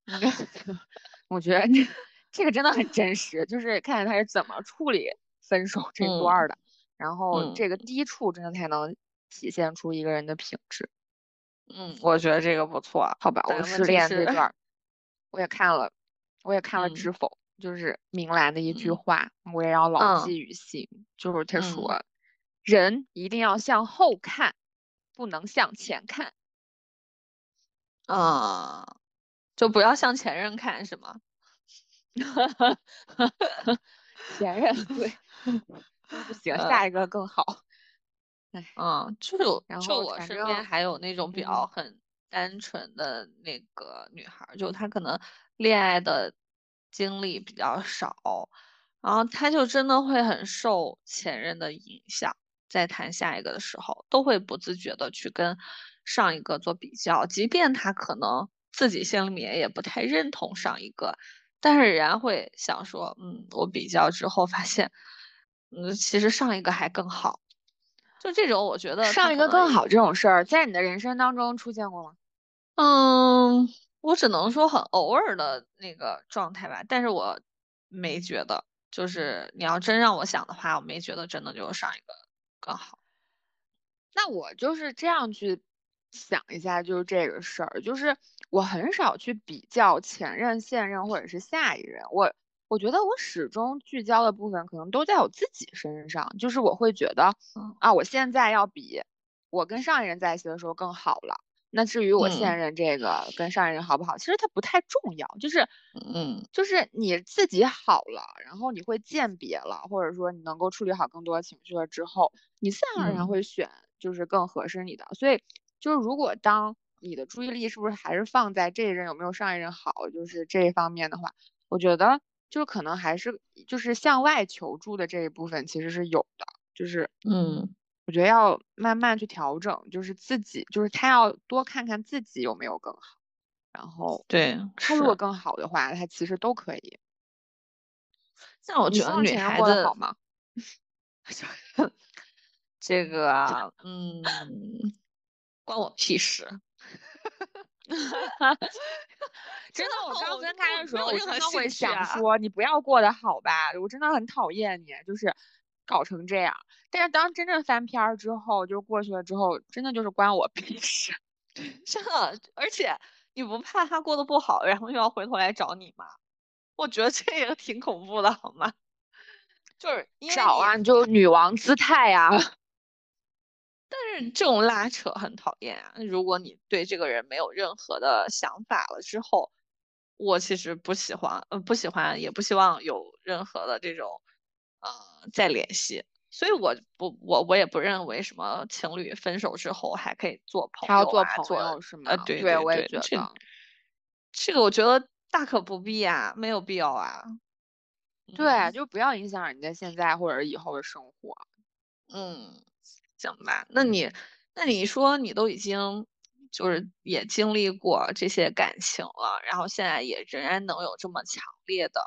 我觉得这这个真的很真实，就是看看他是怎么处理分手这段的，然后这个低处真的才能体现出一个人的品质。嗯，我觉得这个不错。好吧，我失恋这段 我也看了，我也看了《知否》。就是明兰的一句话，我也要牢记于心。就是他说，人一定要向后看，不能向前看。啊，就不要向前任看，是吗？前任对，不行，下一个更好。哎，嗯，就就我身边还有那种比较很单纯的那个女孩，就她可能恋爱的。经历比较少，然后她就真的会很受前任的影响，在谈下一个的时候，都会不自觉的去跟上一个做比较，即便她可能自己心里面也不太认同上一个，但是仍然会想说，嗯，我比较之后发现，嗯，其实上一个还更好。就这种，我觉得上一个更好这种事儿，在你的人生当中出现过吗？嗯。我只能说很偶尔的那个状态吧，但是我没觉得，就是你要真让我想的话，我没觉得真的就是上一个更好。那我就是这样去想一下，就是这个事儿，就是我很少去比较前任、现任或者是下一任，我我觉得我始终聚焦的部分可能都在我自己身上，就是我会觉得啊，我现在要比我跟上一任在一起的时候更好了。那至于我现任这个跟上一任好不好，其实它不太重要，就是，嗯，就是你自己好了，然后你会鉴别了，或者说你能够处理好更多情绪了之后，你自然而然会选就是更合适你的。所以就是如果当你的注意力是不是还是放在这一任有没有上一任好，就是这一方面的话，我觉得就是可能还是就是向外求助的这一部分其实是有的，就是嗯。我觉得要慢慢去调整，就是自己，就是他要多看看自己有没有更好，然后对他如果更好的话，他其实都可以。像我觉得女孩子好吗？这个，嗯，关我屁事。真的，我刚分开的时候，我真的会想说，你不要过得好吧？我真的很讨厌你，就是。搞成这样，但是当真正翻篇儿之后，就过去了之后，真的就是关我屁事，真的。而且你不怕他过得不好，然后又要回头来找你吗？我觉得这也挺恐怖的，好吗？就是找啊，你就女王姿态呀。但是这种拉扯很讨厌啊。如果你对这个人没有任何的想法了之后，我其实不喜欢，嗯，不喜欢，也不希望有任何的这种。呃，再联系，所以我不，我我也不认为什么情侣分手之后还可以做朋友，还要做朋友是吗？呃，对对，我也觉得这个，我觉得大可不必啊，没有必要啊。对，就不要影响人家现在或者以后的生活。嗯，行吧，那你那你说你都已经就是也经历过这些感情了，然后现在也仍然能有这么强烈的。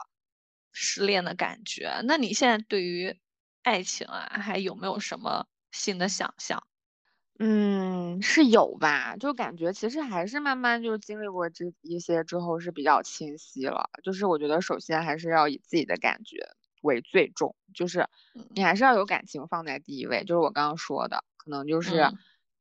失恋的感觉，那你现在对于爱情啊，还有没有什么新的想象？嗯，是有吧，就感觉其实还是慢慢就是经历过这一些之后是比较清晰了。就是我觉得首先还是要以自己的感觉为最重，就是你还是要有感情放在第一位。就是我刚刚说的，可能就是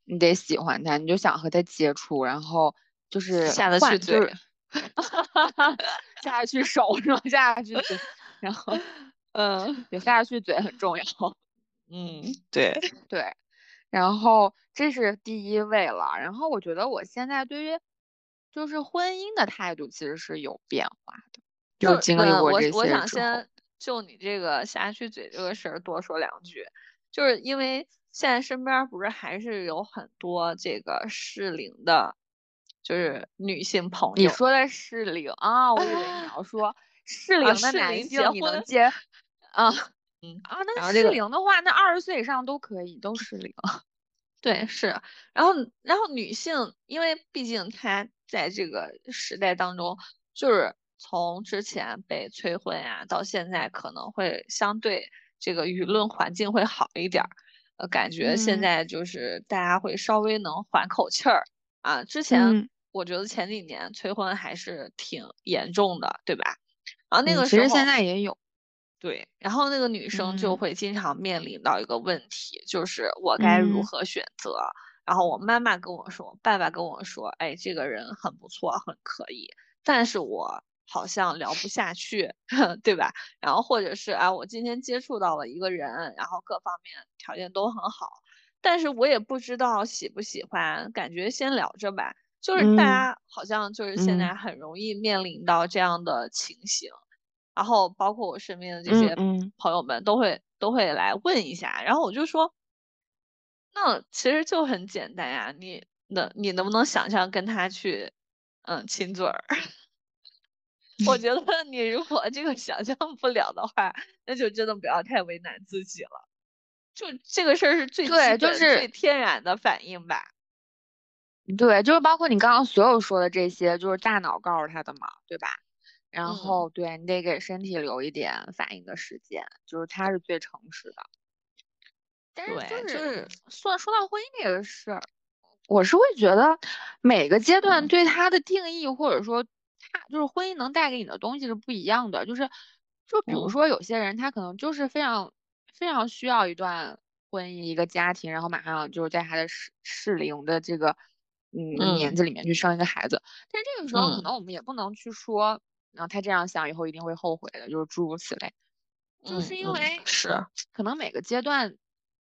你得喜欢他，你就想和他接触，然后就是下得去嘴。下得去手是吗？下得去嘴，然后，嗯，对，下得去嘴很重要。嗯，对对。然后这是第一位了。然后我觉得我现在对于就是婚姻的态度其实是有变化的，就经历过这些我我想先就你这个下下去嘴这个事儿多说两句，就是因为现在身边不是还是有很多这个适龄的。就是女性朋友，你说的适龄啊？我以为你要说 适龄的男性你能接啊？嗯啊，那适龄的话，那二十岁以上都可以，都适龄。对，是。然后，然后女性，因为毕竟她在这个时代当中，就是从之前被催婚呀，到现在可能会相对这个舆论环境会好一点儿。呃，感觉现在就是大家会稍微能缓口气儿啊。之前我觉得前几年催婚还是挺严重的，对吧？然后那个时候，其实现在也有。对，然后那个女生就会经常面临到一个问题，就是我该如何选择？然后我妈妈跟我说，爸爸跟我说，哎，这个人很不错，很可以，但是我好像聊不下去，对吧？然后或者是啊，我今天接触到了一个人，然后各方面条件都很好，但是我也不知道喜不喜欢，感觉先聊着吧。就是大家好像就是现在很容易面临到这样的情形。然后包括我身边的这些朋友们都会都会来问一下，然后我就说，那其实就很简单呀，你能你能不能想象跟他去嗯亲嘴儿？我觉 得你如果这个想象不了的话，那就真的不要太为难自己了。就这个事儿是最对，就是最天然的反应吧。对，就是包括你刚刚所有说的这些，就是大脑告诉他的嘛，对吧？然后，对你得给身体留一点反应的时间，就是他是最诚实的。但是就是算说到婚姻这个事儿，我是会觉得每个阶段对他的定义，或者说他就是婚姻能带给你的东西是不一样的。就是就比如说有些人他可能就是非常非常需要一段婚姻、一个家庭，然后马上就是在他的适适龄的这个嗯年纪里面去生一个孩子。但这个时候可能我们也不能去说。然后他这样想以后一定会后悔的，就是诸如此类，就是因为是可能每个阶段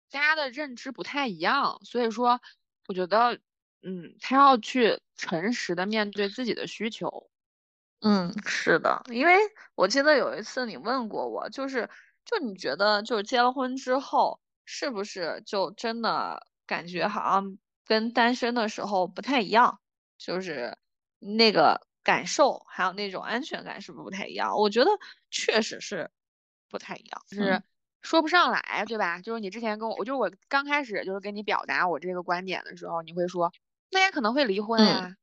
大家的认知不太一样，所以说我觉得，嗯，他要去诚实的面对自己的需求。嗯，是的，因为我记得有一次你问过我，就是就你觉得就是结了婚之后是不是就真的感觉好像跟单身的时候不太一样，就是那个。感受还有那种安全感是不是不太一样？我觉得确实是不太一样，就是说不上来，对吧？就是你之前跟我，我就是我刚开始就是跟你表达我这个观点的时候，你会说那也可能会离婚呀，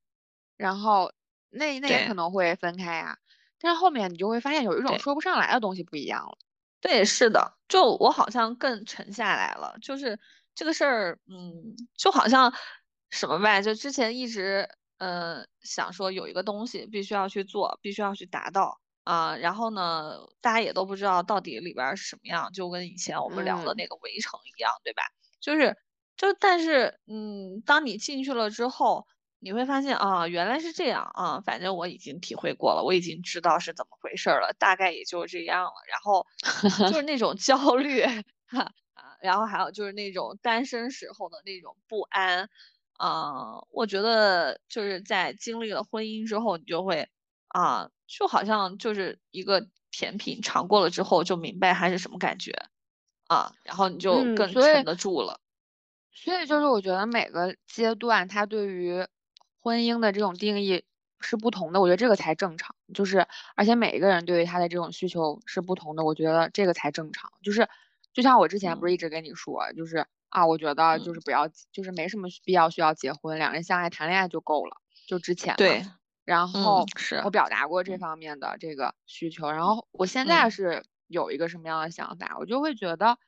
然后那那也可能会分开呀，但是后面你就会发现有一种说不上来的东西不一样了。对，是的，就我好像更沉下来了，就是这个事儿，嗯，就好像什么吧，就之前一直。呃，想说有一个东西必须要去做，必须要去达到啊，然后呢，大家也都不知道到底里边是什么样，就跟以前我们聊的那个围城一样，对吧？就是，就但是，嗯，当你进去了之后，你会发现啊，原来是这样啊，反正我已经体会过了，我已经知道是怎么回事了，大概也就这样了。然后 就是那种焦虑，哈啊，然后还有就是那种单身时候的那种不安。啊，我觉得就是在经历了婚姻之后，你就会啊，就好像就是一个甜品尝过了之后，就明白它是什么感觉啊，然后你就更沉得住了。所以就是我觉得每个阶段它对于婚姻的这种定义是不同的，我觉得这个才正常。就是而且每一个人对于他的这种需求是不同的，我觉得这个才正常。就是就像我之前不是一直跟你说，就是。啊，我觉得就是不要，就是没什么必要需要结婚，两人相爱谈恋爱就够了。就之前对，然后是我表达过这方面的这个需求，然后我现在是有一个什么样的想法，我就会觉得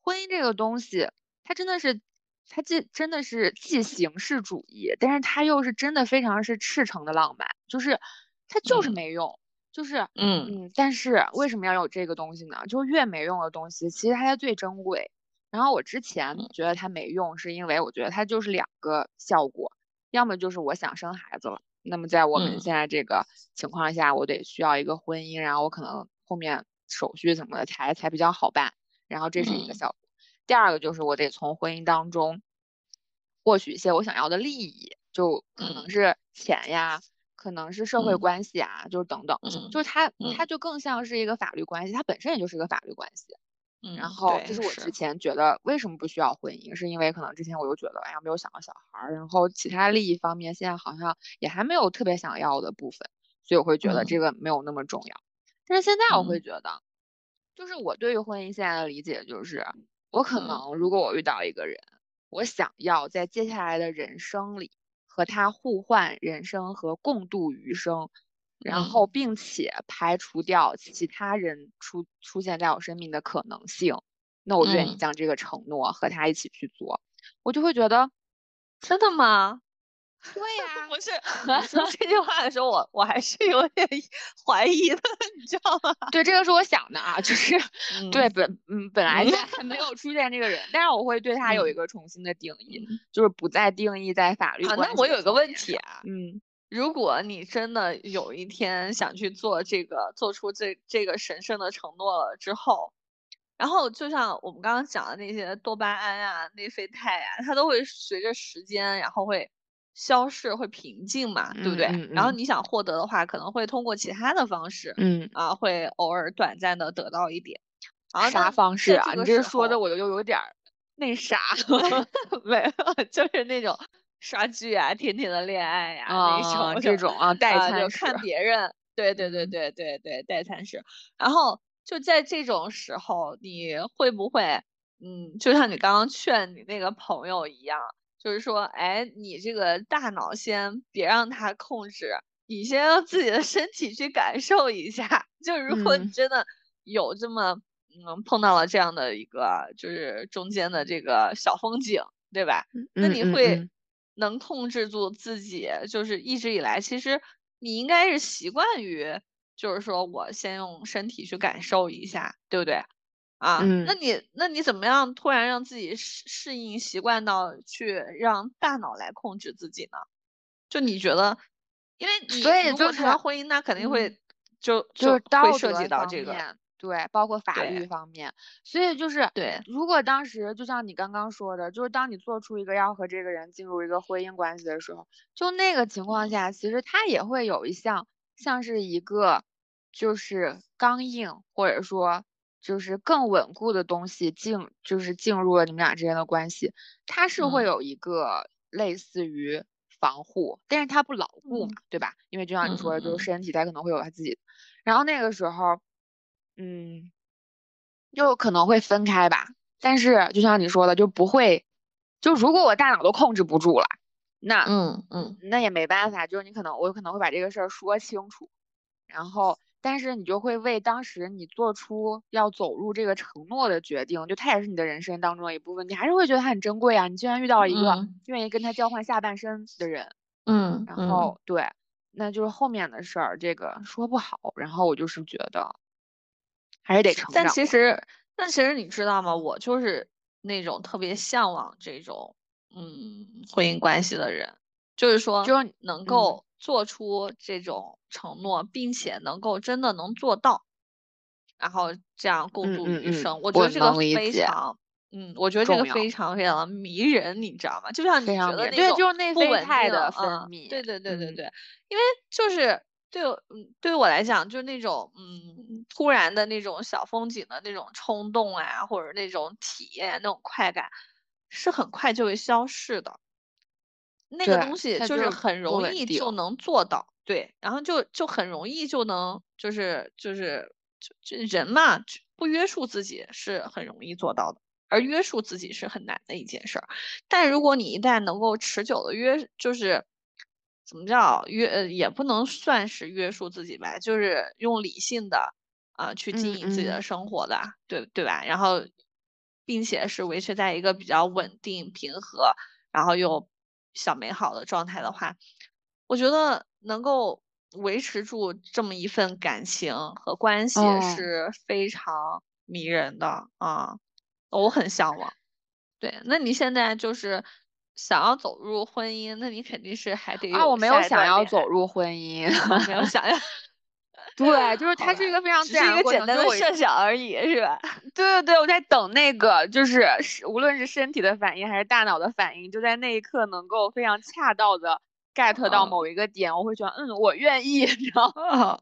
婚姻这个东西，它真的是，它既真的是既形式主义，但是它又是真的非常是赤诚的浪漫，就是它就是没用，就是嗯嗯，但是为什么要有这个东西呢？就是越没用的东西，其实它才最珍贵。然后我之前觉得它没用，是因为我觉得它就是两个效果，要么就是我想生孩子了，那么在我们现在这个情况下，我得需要一个婚姻，然后我可能后面手续什么的才才比较好办，然后这是一个效果。第二个就是我得从婚姻当中获取一些我想要的利益，就可能是钱呀，可能是社会关系啊，就是等等，就是它它就更像是一个法律关系，它本身也就是一个法律关系。然后这是我之前觉得为什么不需要婚姻，是因为可能之前我又觉得哎呀没有想到小孩儿，然后其他利益方面现在好像也还没有特别想要的部分，所以我会觉得这个没有那么重要。但是现在我会嗯。觉得，就是我对于婚姻现在的理解就是，我可嗯。能如果我遇到一个人，我想要在接下来的人生里和他互换人生和共度余生，然嗯。后并且排除掉其他人出出现在我生命的可能性，那我愿意嗯。将这个承诺和他一起去做，我就会觉得，真的吗？对呀、不是，你说这句话的时候，我我还是有点怀疑的，你知道吗？对，这个是我想的啊，就是嗯对本嗯本来嗯现在还没有出现这个人，但是我会对他有一嗯个重新的定义，嗯就是不再定义在法律那我有一个问题啊，嗯如果你真的有一天想去做这个，做出这这个神圣的承诺了之后，然后就像我们刚刚讲的那些多巴胺啊、内啡肽啊，它都会随着时间，然后会消逝、会平静嘛，对不对？嗯嗯嗯然后你想获得的话，可能会通过其他的方式嗯，啊，会偶尔短暂的得到一点。然后啥方式啊？这你这说的我就有有点儿那啥 没有，就是那种刷剧啊、甜甜的恋爱呀、那种啊，这种啊代餐式，看别人，对对对嗯对对对，代餐式。然后就在这种时候，你会不会，嗯，就像你刚刚劝你那个朋友一样，就是说，哎，你这个大脑先别让它控制，你先让自己的身体去感受一下。就如果你嗯真的有这么，嗯，碰到了这样的一个，就是中间的这个小风景，对吧？那你会嗯能控制住自己，就是一直以来，其实你应该是习惯于，就是说我先用身体去感受一下，对不对？啊，那嗯。你那你怎么样突然让自己适适应习惯到去让大脑来控制自己呢？就你觉得，因为你所以就谈到是婚姻，那肯定嗯会就就是会涉及到这个，面，对，包括法律方面，所以就是对，如果当时就像你刚刚说的，就是当你做出一个要和这个人进入一个婚姻关系的时候，就那个情况嗯。下，其实他也会有一项像是一个就是刚硬或者说就是更稳固的东西进，就是进入了你们俩之间的关系，它是会嗯。有一个类似于防护，但是它不牢固嘛，嗯。对吧？因为就像你嗯说的，就嗯。是身体它可能会有它自己，然后那个时候，嗯，就可能会分开吧。但是就像你说的，就不会，就如果我大脑都控制不住了，那嗯嗯。那也没办法，就是你可能我可能会把这个事儿说清楚，然后但是你就会为当时你做出要走入这个承诺的决定，就它也是你的人生当中的一部分，你还是会觉得它很珍贵啊。你竟然遇到了一个嗯愿意跟他交换下半生的人，然嗯嗯后对，那就是后面的事儿，这个说不好。然后我就是觉得还是得成但长但。其实，但其实你知道吗？我就是那种特别向往这种嗯婚姻关系的人，就是说就是嗯能够做出这种承诺，并且能够真的能做到，然后这样共度嗯嗯嗯余生。我觉得这个非常，嗯，我觉得这个非常非常迷人，你知道吗？就像你觉得那种对就是内啡不稳定肽的分嗯泌对对对对嗯对，因为就是对，嗯，对于我来讲，就是那种嗯突然的那种小风景的那种冲动啊，或者那种体验那种快感，是很快就会消逝的。那个东西就是很容易就能做到，对，然后就就很容易就能就是就是就就人嘛，就不约束自己是很容易做到的，而约束自己是很难的一件事儿。但如果你一旦能够持久的约，就是怎么叫约，呃，也不能算是约束自己吧，就是用理性的啊、去经嗯营自己的嗯生活的，对对吧？然后，并且是维持在一个比较稳定、平和，然后又小美好的状态的话，我觉得能够维持住这么一份感情和关系哦是非常迷人的啊，我很向往。对，那你现在就是想要走入婚姻，那你肯定是还得啊，我 没有想要走入婚姻，哦没有想要，对，就是它是一个非常自只是一个简单的设想而已，是吧？对对对，我在等那个，就是是无论是身体的反应还是大脑的反应，就在那一刻能够非常恰到的 get 到嗯某一个点，我会觉得，嗯，我愿意，你知道吗？哦，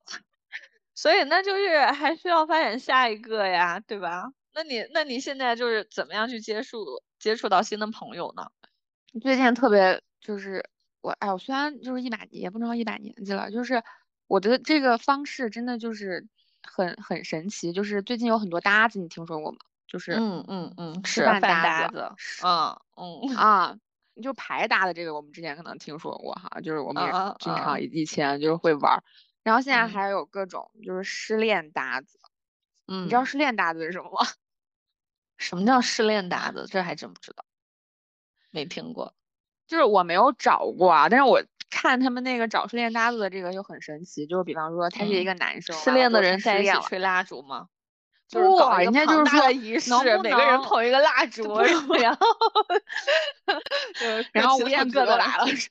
所以那就是还需要发展下一个呀，对吧？那你那你现在就是怎么样去接触接触到新的朋友呢？最近特别就是我，哎，我虽然就是一把也不能说一把年纪了，就是我觉得这个方式真的就是很很神奇，就是最近有很多搭子，你听说过吗？就是嗯嗯嗯，吃饭搭搭子，嗯嗯 啊，就排搭的这个，我们之前可能听说过哈，就是我们也经啊常以以前就是会玩儿，然后现在嗯还有各种就是失恋搭子，嗯，你知道失恋搭子是什么吗？什么叫失恋搭子？这还真不知道，没听过。就是我没有找过啊，但是我看他们那个找失恋搭子的这个就很神奇，就是比方说他是一嗯个男生，失恋的人在一起吹蜡烛吗？就是不人家就是说仪式每个人捧一个蜡烛，然后就是然后吴彦祖各的蜡就来了烛。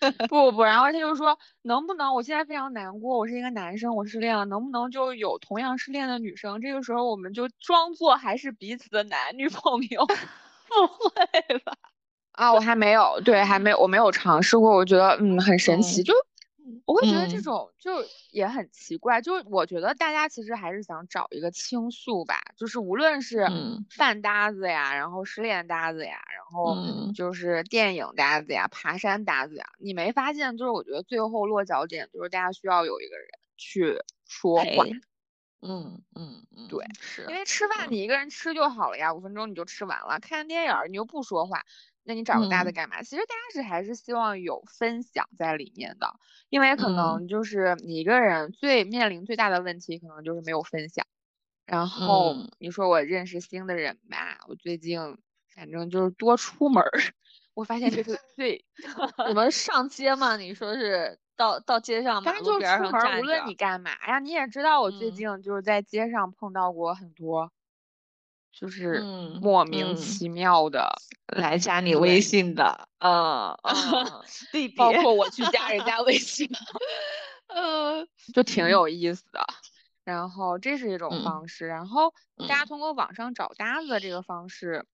不不，然后他就说能不能我现在非常难过，我是一个男生，我失恋了，能不能就有同样失恋的女生？这个时候我们就装作还是彼此的男女朋友。不会吧？啊，我还没有，对，还没有，我没有尝试过，我觉得嗯很神奇，嗯。就我会觉得这嗯。种就也很奇怪，就是我觉得大家其实还是想找一个倾诉吧，就是无论是嗯。饭搭子呀，然后失恋搭子呀，然后嗯。就是电影搭子呀，爬山搭子呀，你没发现就是我觉得最后落脚点就是大家需要有一个人去说话，嗯嗯嗯，对，是因为吃饭嗯。你一个人吃就好了呀，五分钟你就吃完了。看电影儿你又不说话，那你找个搭子嗯干嘛？其实大家是还是希望有分享在里面的，因为可嗯能就是你一个人最面临最大的问题，可能就是没有分享。然后嗯你说我认识新的人吧，我最近反正就是多出门儿，我发现这是 最，我们上街嘛？你说是到到街上马反正就是出门无论你干嘛呀，你也知道我最嗯近就是在街上碰到过很多，就是嗯莫名嗯其妙的。来加你对。微信的，嗯嗯，弟弟，包括我去加人 家微信，呃就挺嗯。有意思的。然后这是一种嗯方式，然后大家嗯。通过网上找搭子的这个方式，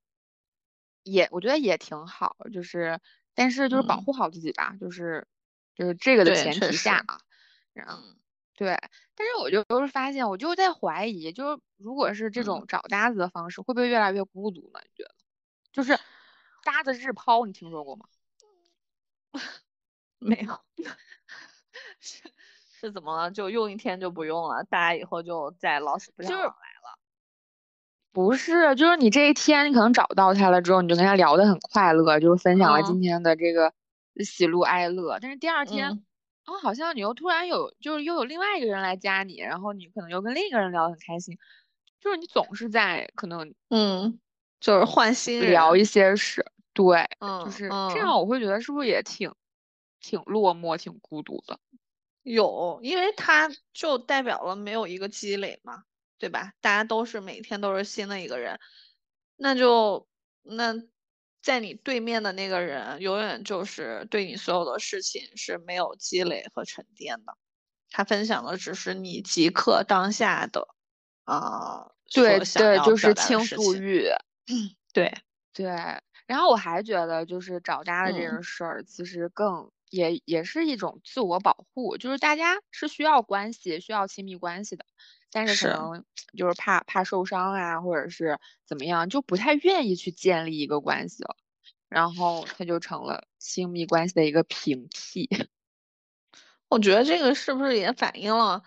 也我觉得也挺好，就是但是就是保嗯。护好自己吧，就是就是这个的对前确提下啊，然后嗯对，但是我就就是发现，我就在怀疑，就是如果是这嗯种找搭子的方式，会不会越来越孤独呢？你觉得？就是搭子日抛，你听说过吗？没有，是是怎么了？就用一天就不用了，大家以后就再老死不相往来了。不是，就是你这一天你可能找到他了之后，你就跟他聊得很快乐，就是分享了嗯今天的这个喜怒哀乐。但是第二天，嗯啊，好像你又突然有，就是又有另外一个人来加你，然后你可能又跟另一个人聊得很开心，就是你总是在可能嗯，就是换新。聊一些事，对，嗯就是这嗯样，我会觉得是不是也挺挺落寞、挺孤独的？有，因为它就代表了没有一个积累嘛，对吧？大家都是每天都是新的一个人，那就那在你对面的那个人，永远就是对你所有的事情是没有积累和沉淀的，他分享的只是你即刻当下的啊、对对，要就是倾诉欲。对，对，然后我还觉得就是找搭的这件事儿，其实更也也是一种自我保护，就是大家是需要关系，需要亲密关系的，但是是。可能就是怕怕受伤啊，或者是怎么样，就不太愿意去建立一个关系了，然后它就成了亲密关系的一个平替。我觉得这个是不是也反映了，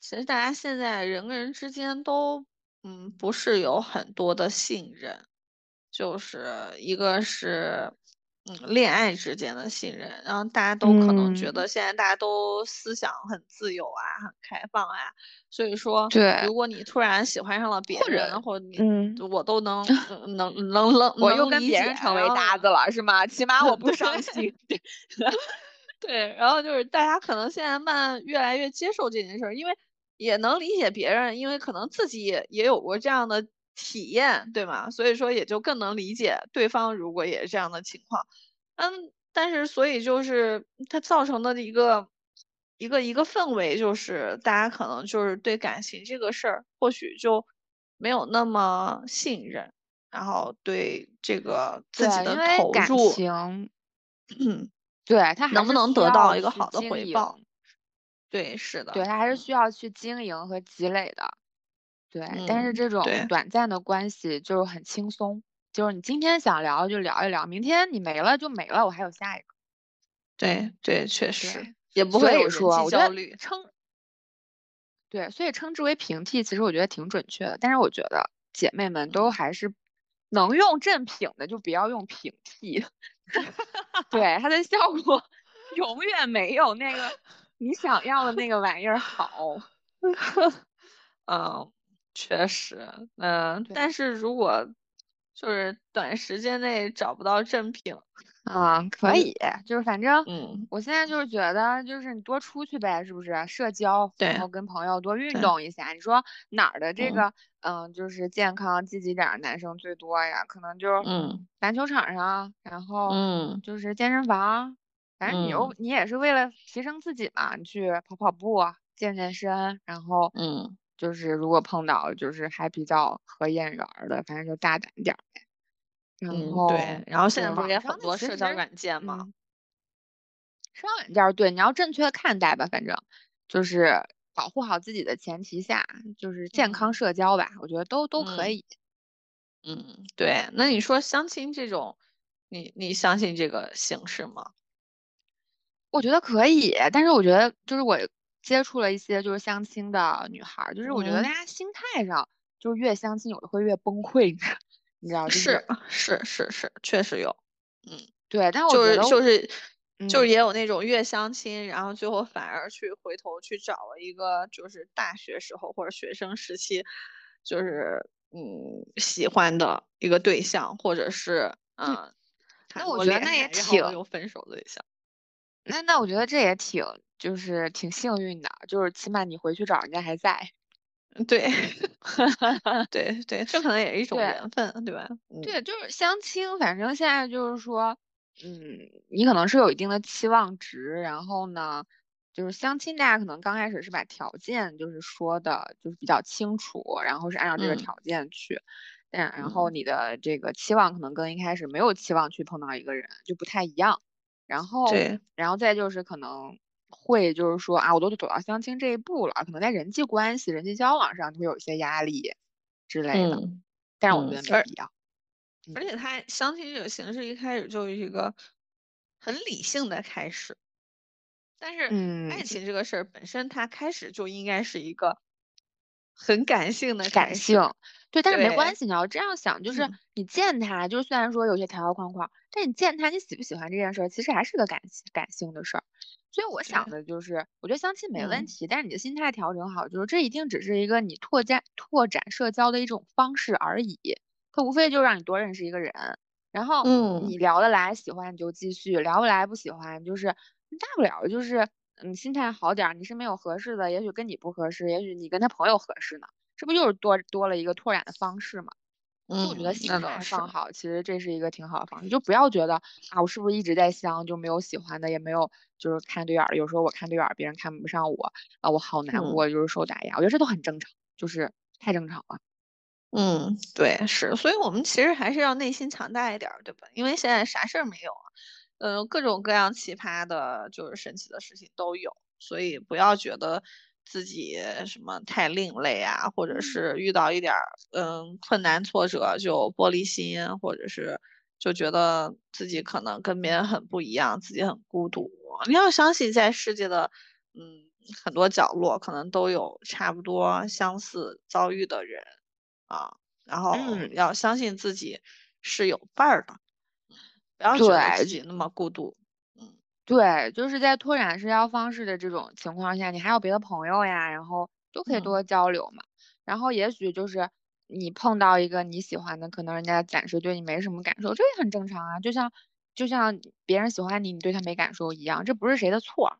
其实大家现在人跟人之间都，嗯，不是有很多的信任，就是一个是，嗯，恋爱之间的信任，然后大家都可能觉嗯得现在大家都思想很自由啊，很开放啊，所以说，对如果你突然喜欢上了别人，或者你，嗯，我都能，嗯能能能我又跟别人成为搭子了，是吗？起码我不伤心。对，然后就是大家可能现在慢越来越接受这件事儿，因为也能理解别人，因为可能自己也也有过这样的体验，对吗？所以说也就更能理解对方如果也是这样的情况。嗯，但是所以就是它造成的一个一个一个氛围，就是大家可能就是对感情这个事儿，或许就没有那么信任，然后对这个自己对，的投入，情，嗯。对，他还能不能得到一个好的。回报？对，是的，对，他还是嗯需要去经营和积累的。对，但是嗯，这种对短暂的关系就是很轻松，就是你今天想聊就聊一聊，明天你没了就没了，我还有下一个。对对，确实对，也不所以会有人际说我觉得焦虑。称对，所以称之为平替，其实我觉得挺准确的。但是我觉得姐妹们都还是能用正品的，就不要用平替。对，它的效果 永远没有那个你想要的那个玩意儿好。嗯，确实，嗯，但是如果就是短时间内找不到正品。啊，可以，就是反正，嗯，我现在就是觉得，就是你多出去呗，是不是？社交，然后跟朋友多运动一下。你说哪儿的这个，嗯，就是健康积极点的男生最多呀？可能就嗯，篮球场上，然后嗯，就是健身房，反正你又你也是为了提升自己嘛，你去跑跑步，健健身，然后，嗯，就是如果碰到就是还比较合眼缘的，反正就大胆点呗。嗯，对，然后现在不是也很多社交软件吗？社交软件对，你要正确的看待吧，反正就是保护好自己的前提下，就是健康社交吧，我觉得都都可以。嗯，对，那你说相亲这种，你你相信这个形式吗？我觉得可以，但是我觉得就是我接触了一些就是相亲的女孩，就是我觉得大家心态上就是越相亲有的会越崩溃。你知道是是是是，确实有，嗯，对，但我就是就是就是也有那种越相亲，然后最后反而去回头去找了一个就是大学时候或者学生时期，就是嗯喜欢的一个对象，或者是嗯，那我觉得那也挺有分手的对象，那那我觉得这也挺就是挺幸运的，就是起码你回去找人家还在。对，对对，这可能也是一 种缘分，对吧？对，就是相亲，反正现在就是说，嗯，你可能是有一定的期望值，然后呢，就是相亲，大家可能刚开始是把条件就是说的，就是比较清楚，然后是按照这个条件去，但然后你的这个期望可能跟一开始没有期望去碰到一个人就不太一样，然后，对，然后再就是可能。会就是说啊，我都走到相亲这一步了，可能在人际关系、人际交往上就会有一些压力之类的。嗯，但是我觉得没必要。而且他相亲这个形式一开始就是一个很理性的开始，但是爱情这个事儿本身它开始就应该是一个很感性的感性。对，但是没关系，你要这样想，就是你见他，就是虽然说有些条条框框，但你见他，你喜不喜欢这件事儿，其实还是个感感性的事儿。所以我想的就是，我觉得相亲没问题，但是你的心态调整好，就是这一定只是一个你拓展拓展社交的一种方式而已。它无非就让你多认识一个人，然后你聊得来，喜欢你就继续；聊不来不喜欢，就是大不了就是嗯心态好点儿。你身边有合适的，也许跟你不合适，也许你跟他朋友合适呢，这不就是多多了一个拓展的方式吗？嗯，我觉得心态放好，其实这是一个挺好的方式。就不要觉得啊，我是不是一直在相，就没有喜欢的，也没有就是看对眼儿。有时候我看对眼儿，别人看不上我啊，我好难过，就是受打压。我觉得这都很正常，就是太正常了。嗯，对，是。所以我们其实还是要内心强大一点，对吧？因为现在啥事儿没有啊，嗯，各种各样奇葩的，就是神奇的事情都有，所以不要觉得。自己什么太另类啊，或者是遇到一点儿嗯困难挫折就玻璃心，或者是就觉得自己可能跟别人很不一样，自己很孤独。你要相信，在世界的嗯很多角落，可能都有差不多相似遭遇的人啊。然后要相信自己是有伴儿的，不要觉得自己那么孤独。对，就是在拓展社交方式的这种情况下，你还有别的朋友呀，然后都可以多交流嘛。然后也许就是你碰到一个你喜欢的，可能人家暂时对你没什么感受，这也很正常啊。就像就像别人喜欢你，你对他没感受一样，这不是谁的错。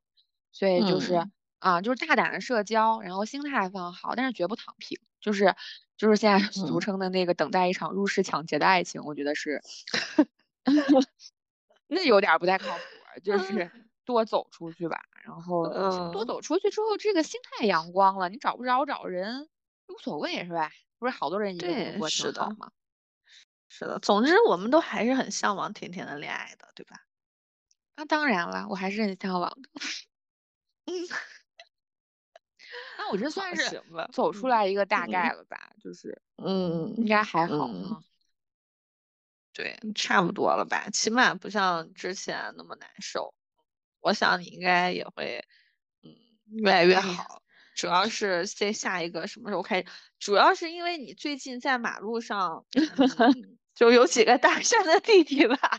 所以就是啊，就是大胆的社交，然后心态放好，但是绝不躺平。就是就是现在 俗称的那个等待一场入室抢劫的爱情，我觉得是 那有点不太靠谱。就是多走出去吧，然后多走出去之后，这个心态阳光了，你找不着找人无所谓是吧？不是好多人一个人过挺好吗？是的，总之我们都还是很向往甜甜的恋爱的，对吧？那当然了，我还是很向往的。嗯，那我这算是走出来一个大概了吧？就是嗯，应该还好。对，差不多了吧，起码不像之前那么难受。我想你应该也会，嗯，越来越好。主要是在下一个什么时候开始？主要是因为你最近在马路上，就有几个搭讪的弟弟吧。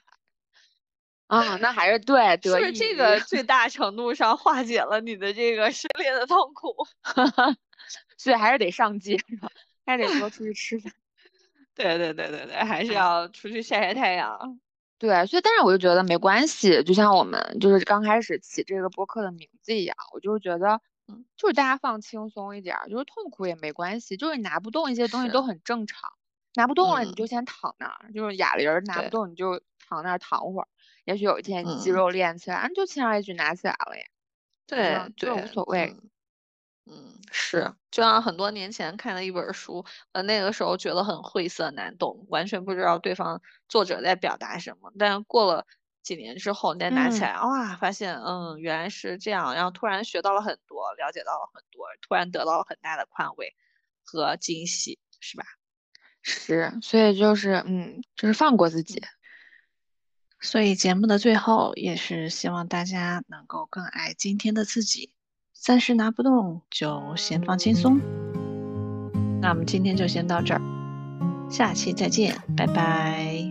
啊，那还是对，是这个最大程度上化解了你的这个失恋的痛苦，所以还是得上街，还得多出去吃饭。对对对对对，还是要出去晒晒太阳。对，所以但是我就觉得没关系，就像我们就是刚开始起这个播客的名字一样，我就是觉得，嗯，就是大家放轻松一点，就是痛苦也没关系，就是你拿不动一些东西都很正常，拿不动了你就先躺那儿，就是哑铃拿不动你就躺那儿躺会儿。也许有一天你肌肉练起来，你就轻而易举拿起来了呀。对就，无所谓。嗯，是，就像很多年前看的一本书，呃，那个时候觉得很晦涩难懂，完全不知道对方作者在表达什么。但过了几年之后，你再拿起来，哇，发现，嗯，原来是这样，然后突然学到了很多，了解到了很多，突然得到了很大的宽慰和惊喜，是吧？是，所以就是，嗯，就是放过自己。所以节目的最后，也是希望大家能够更爱今天的自己。暂时拿不动，就先放轻松。那我们今天就先到这儿，下期再见，拜拜。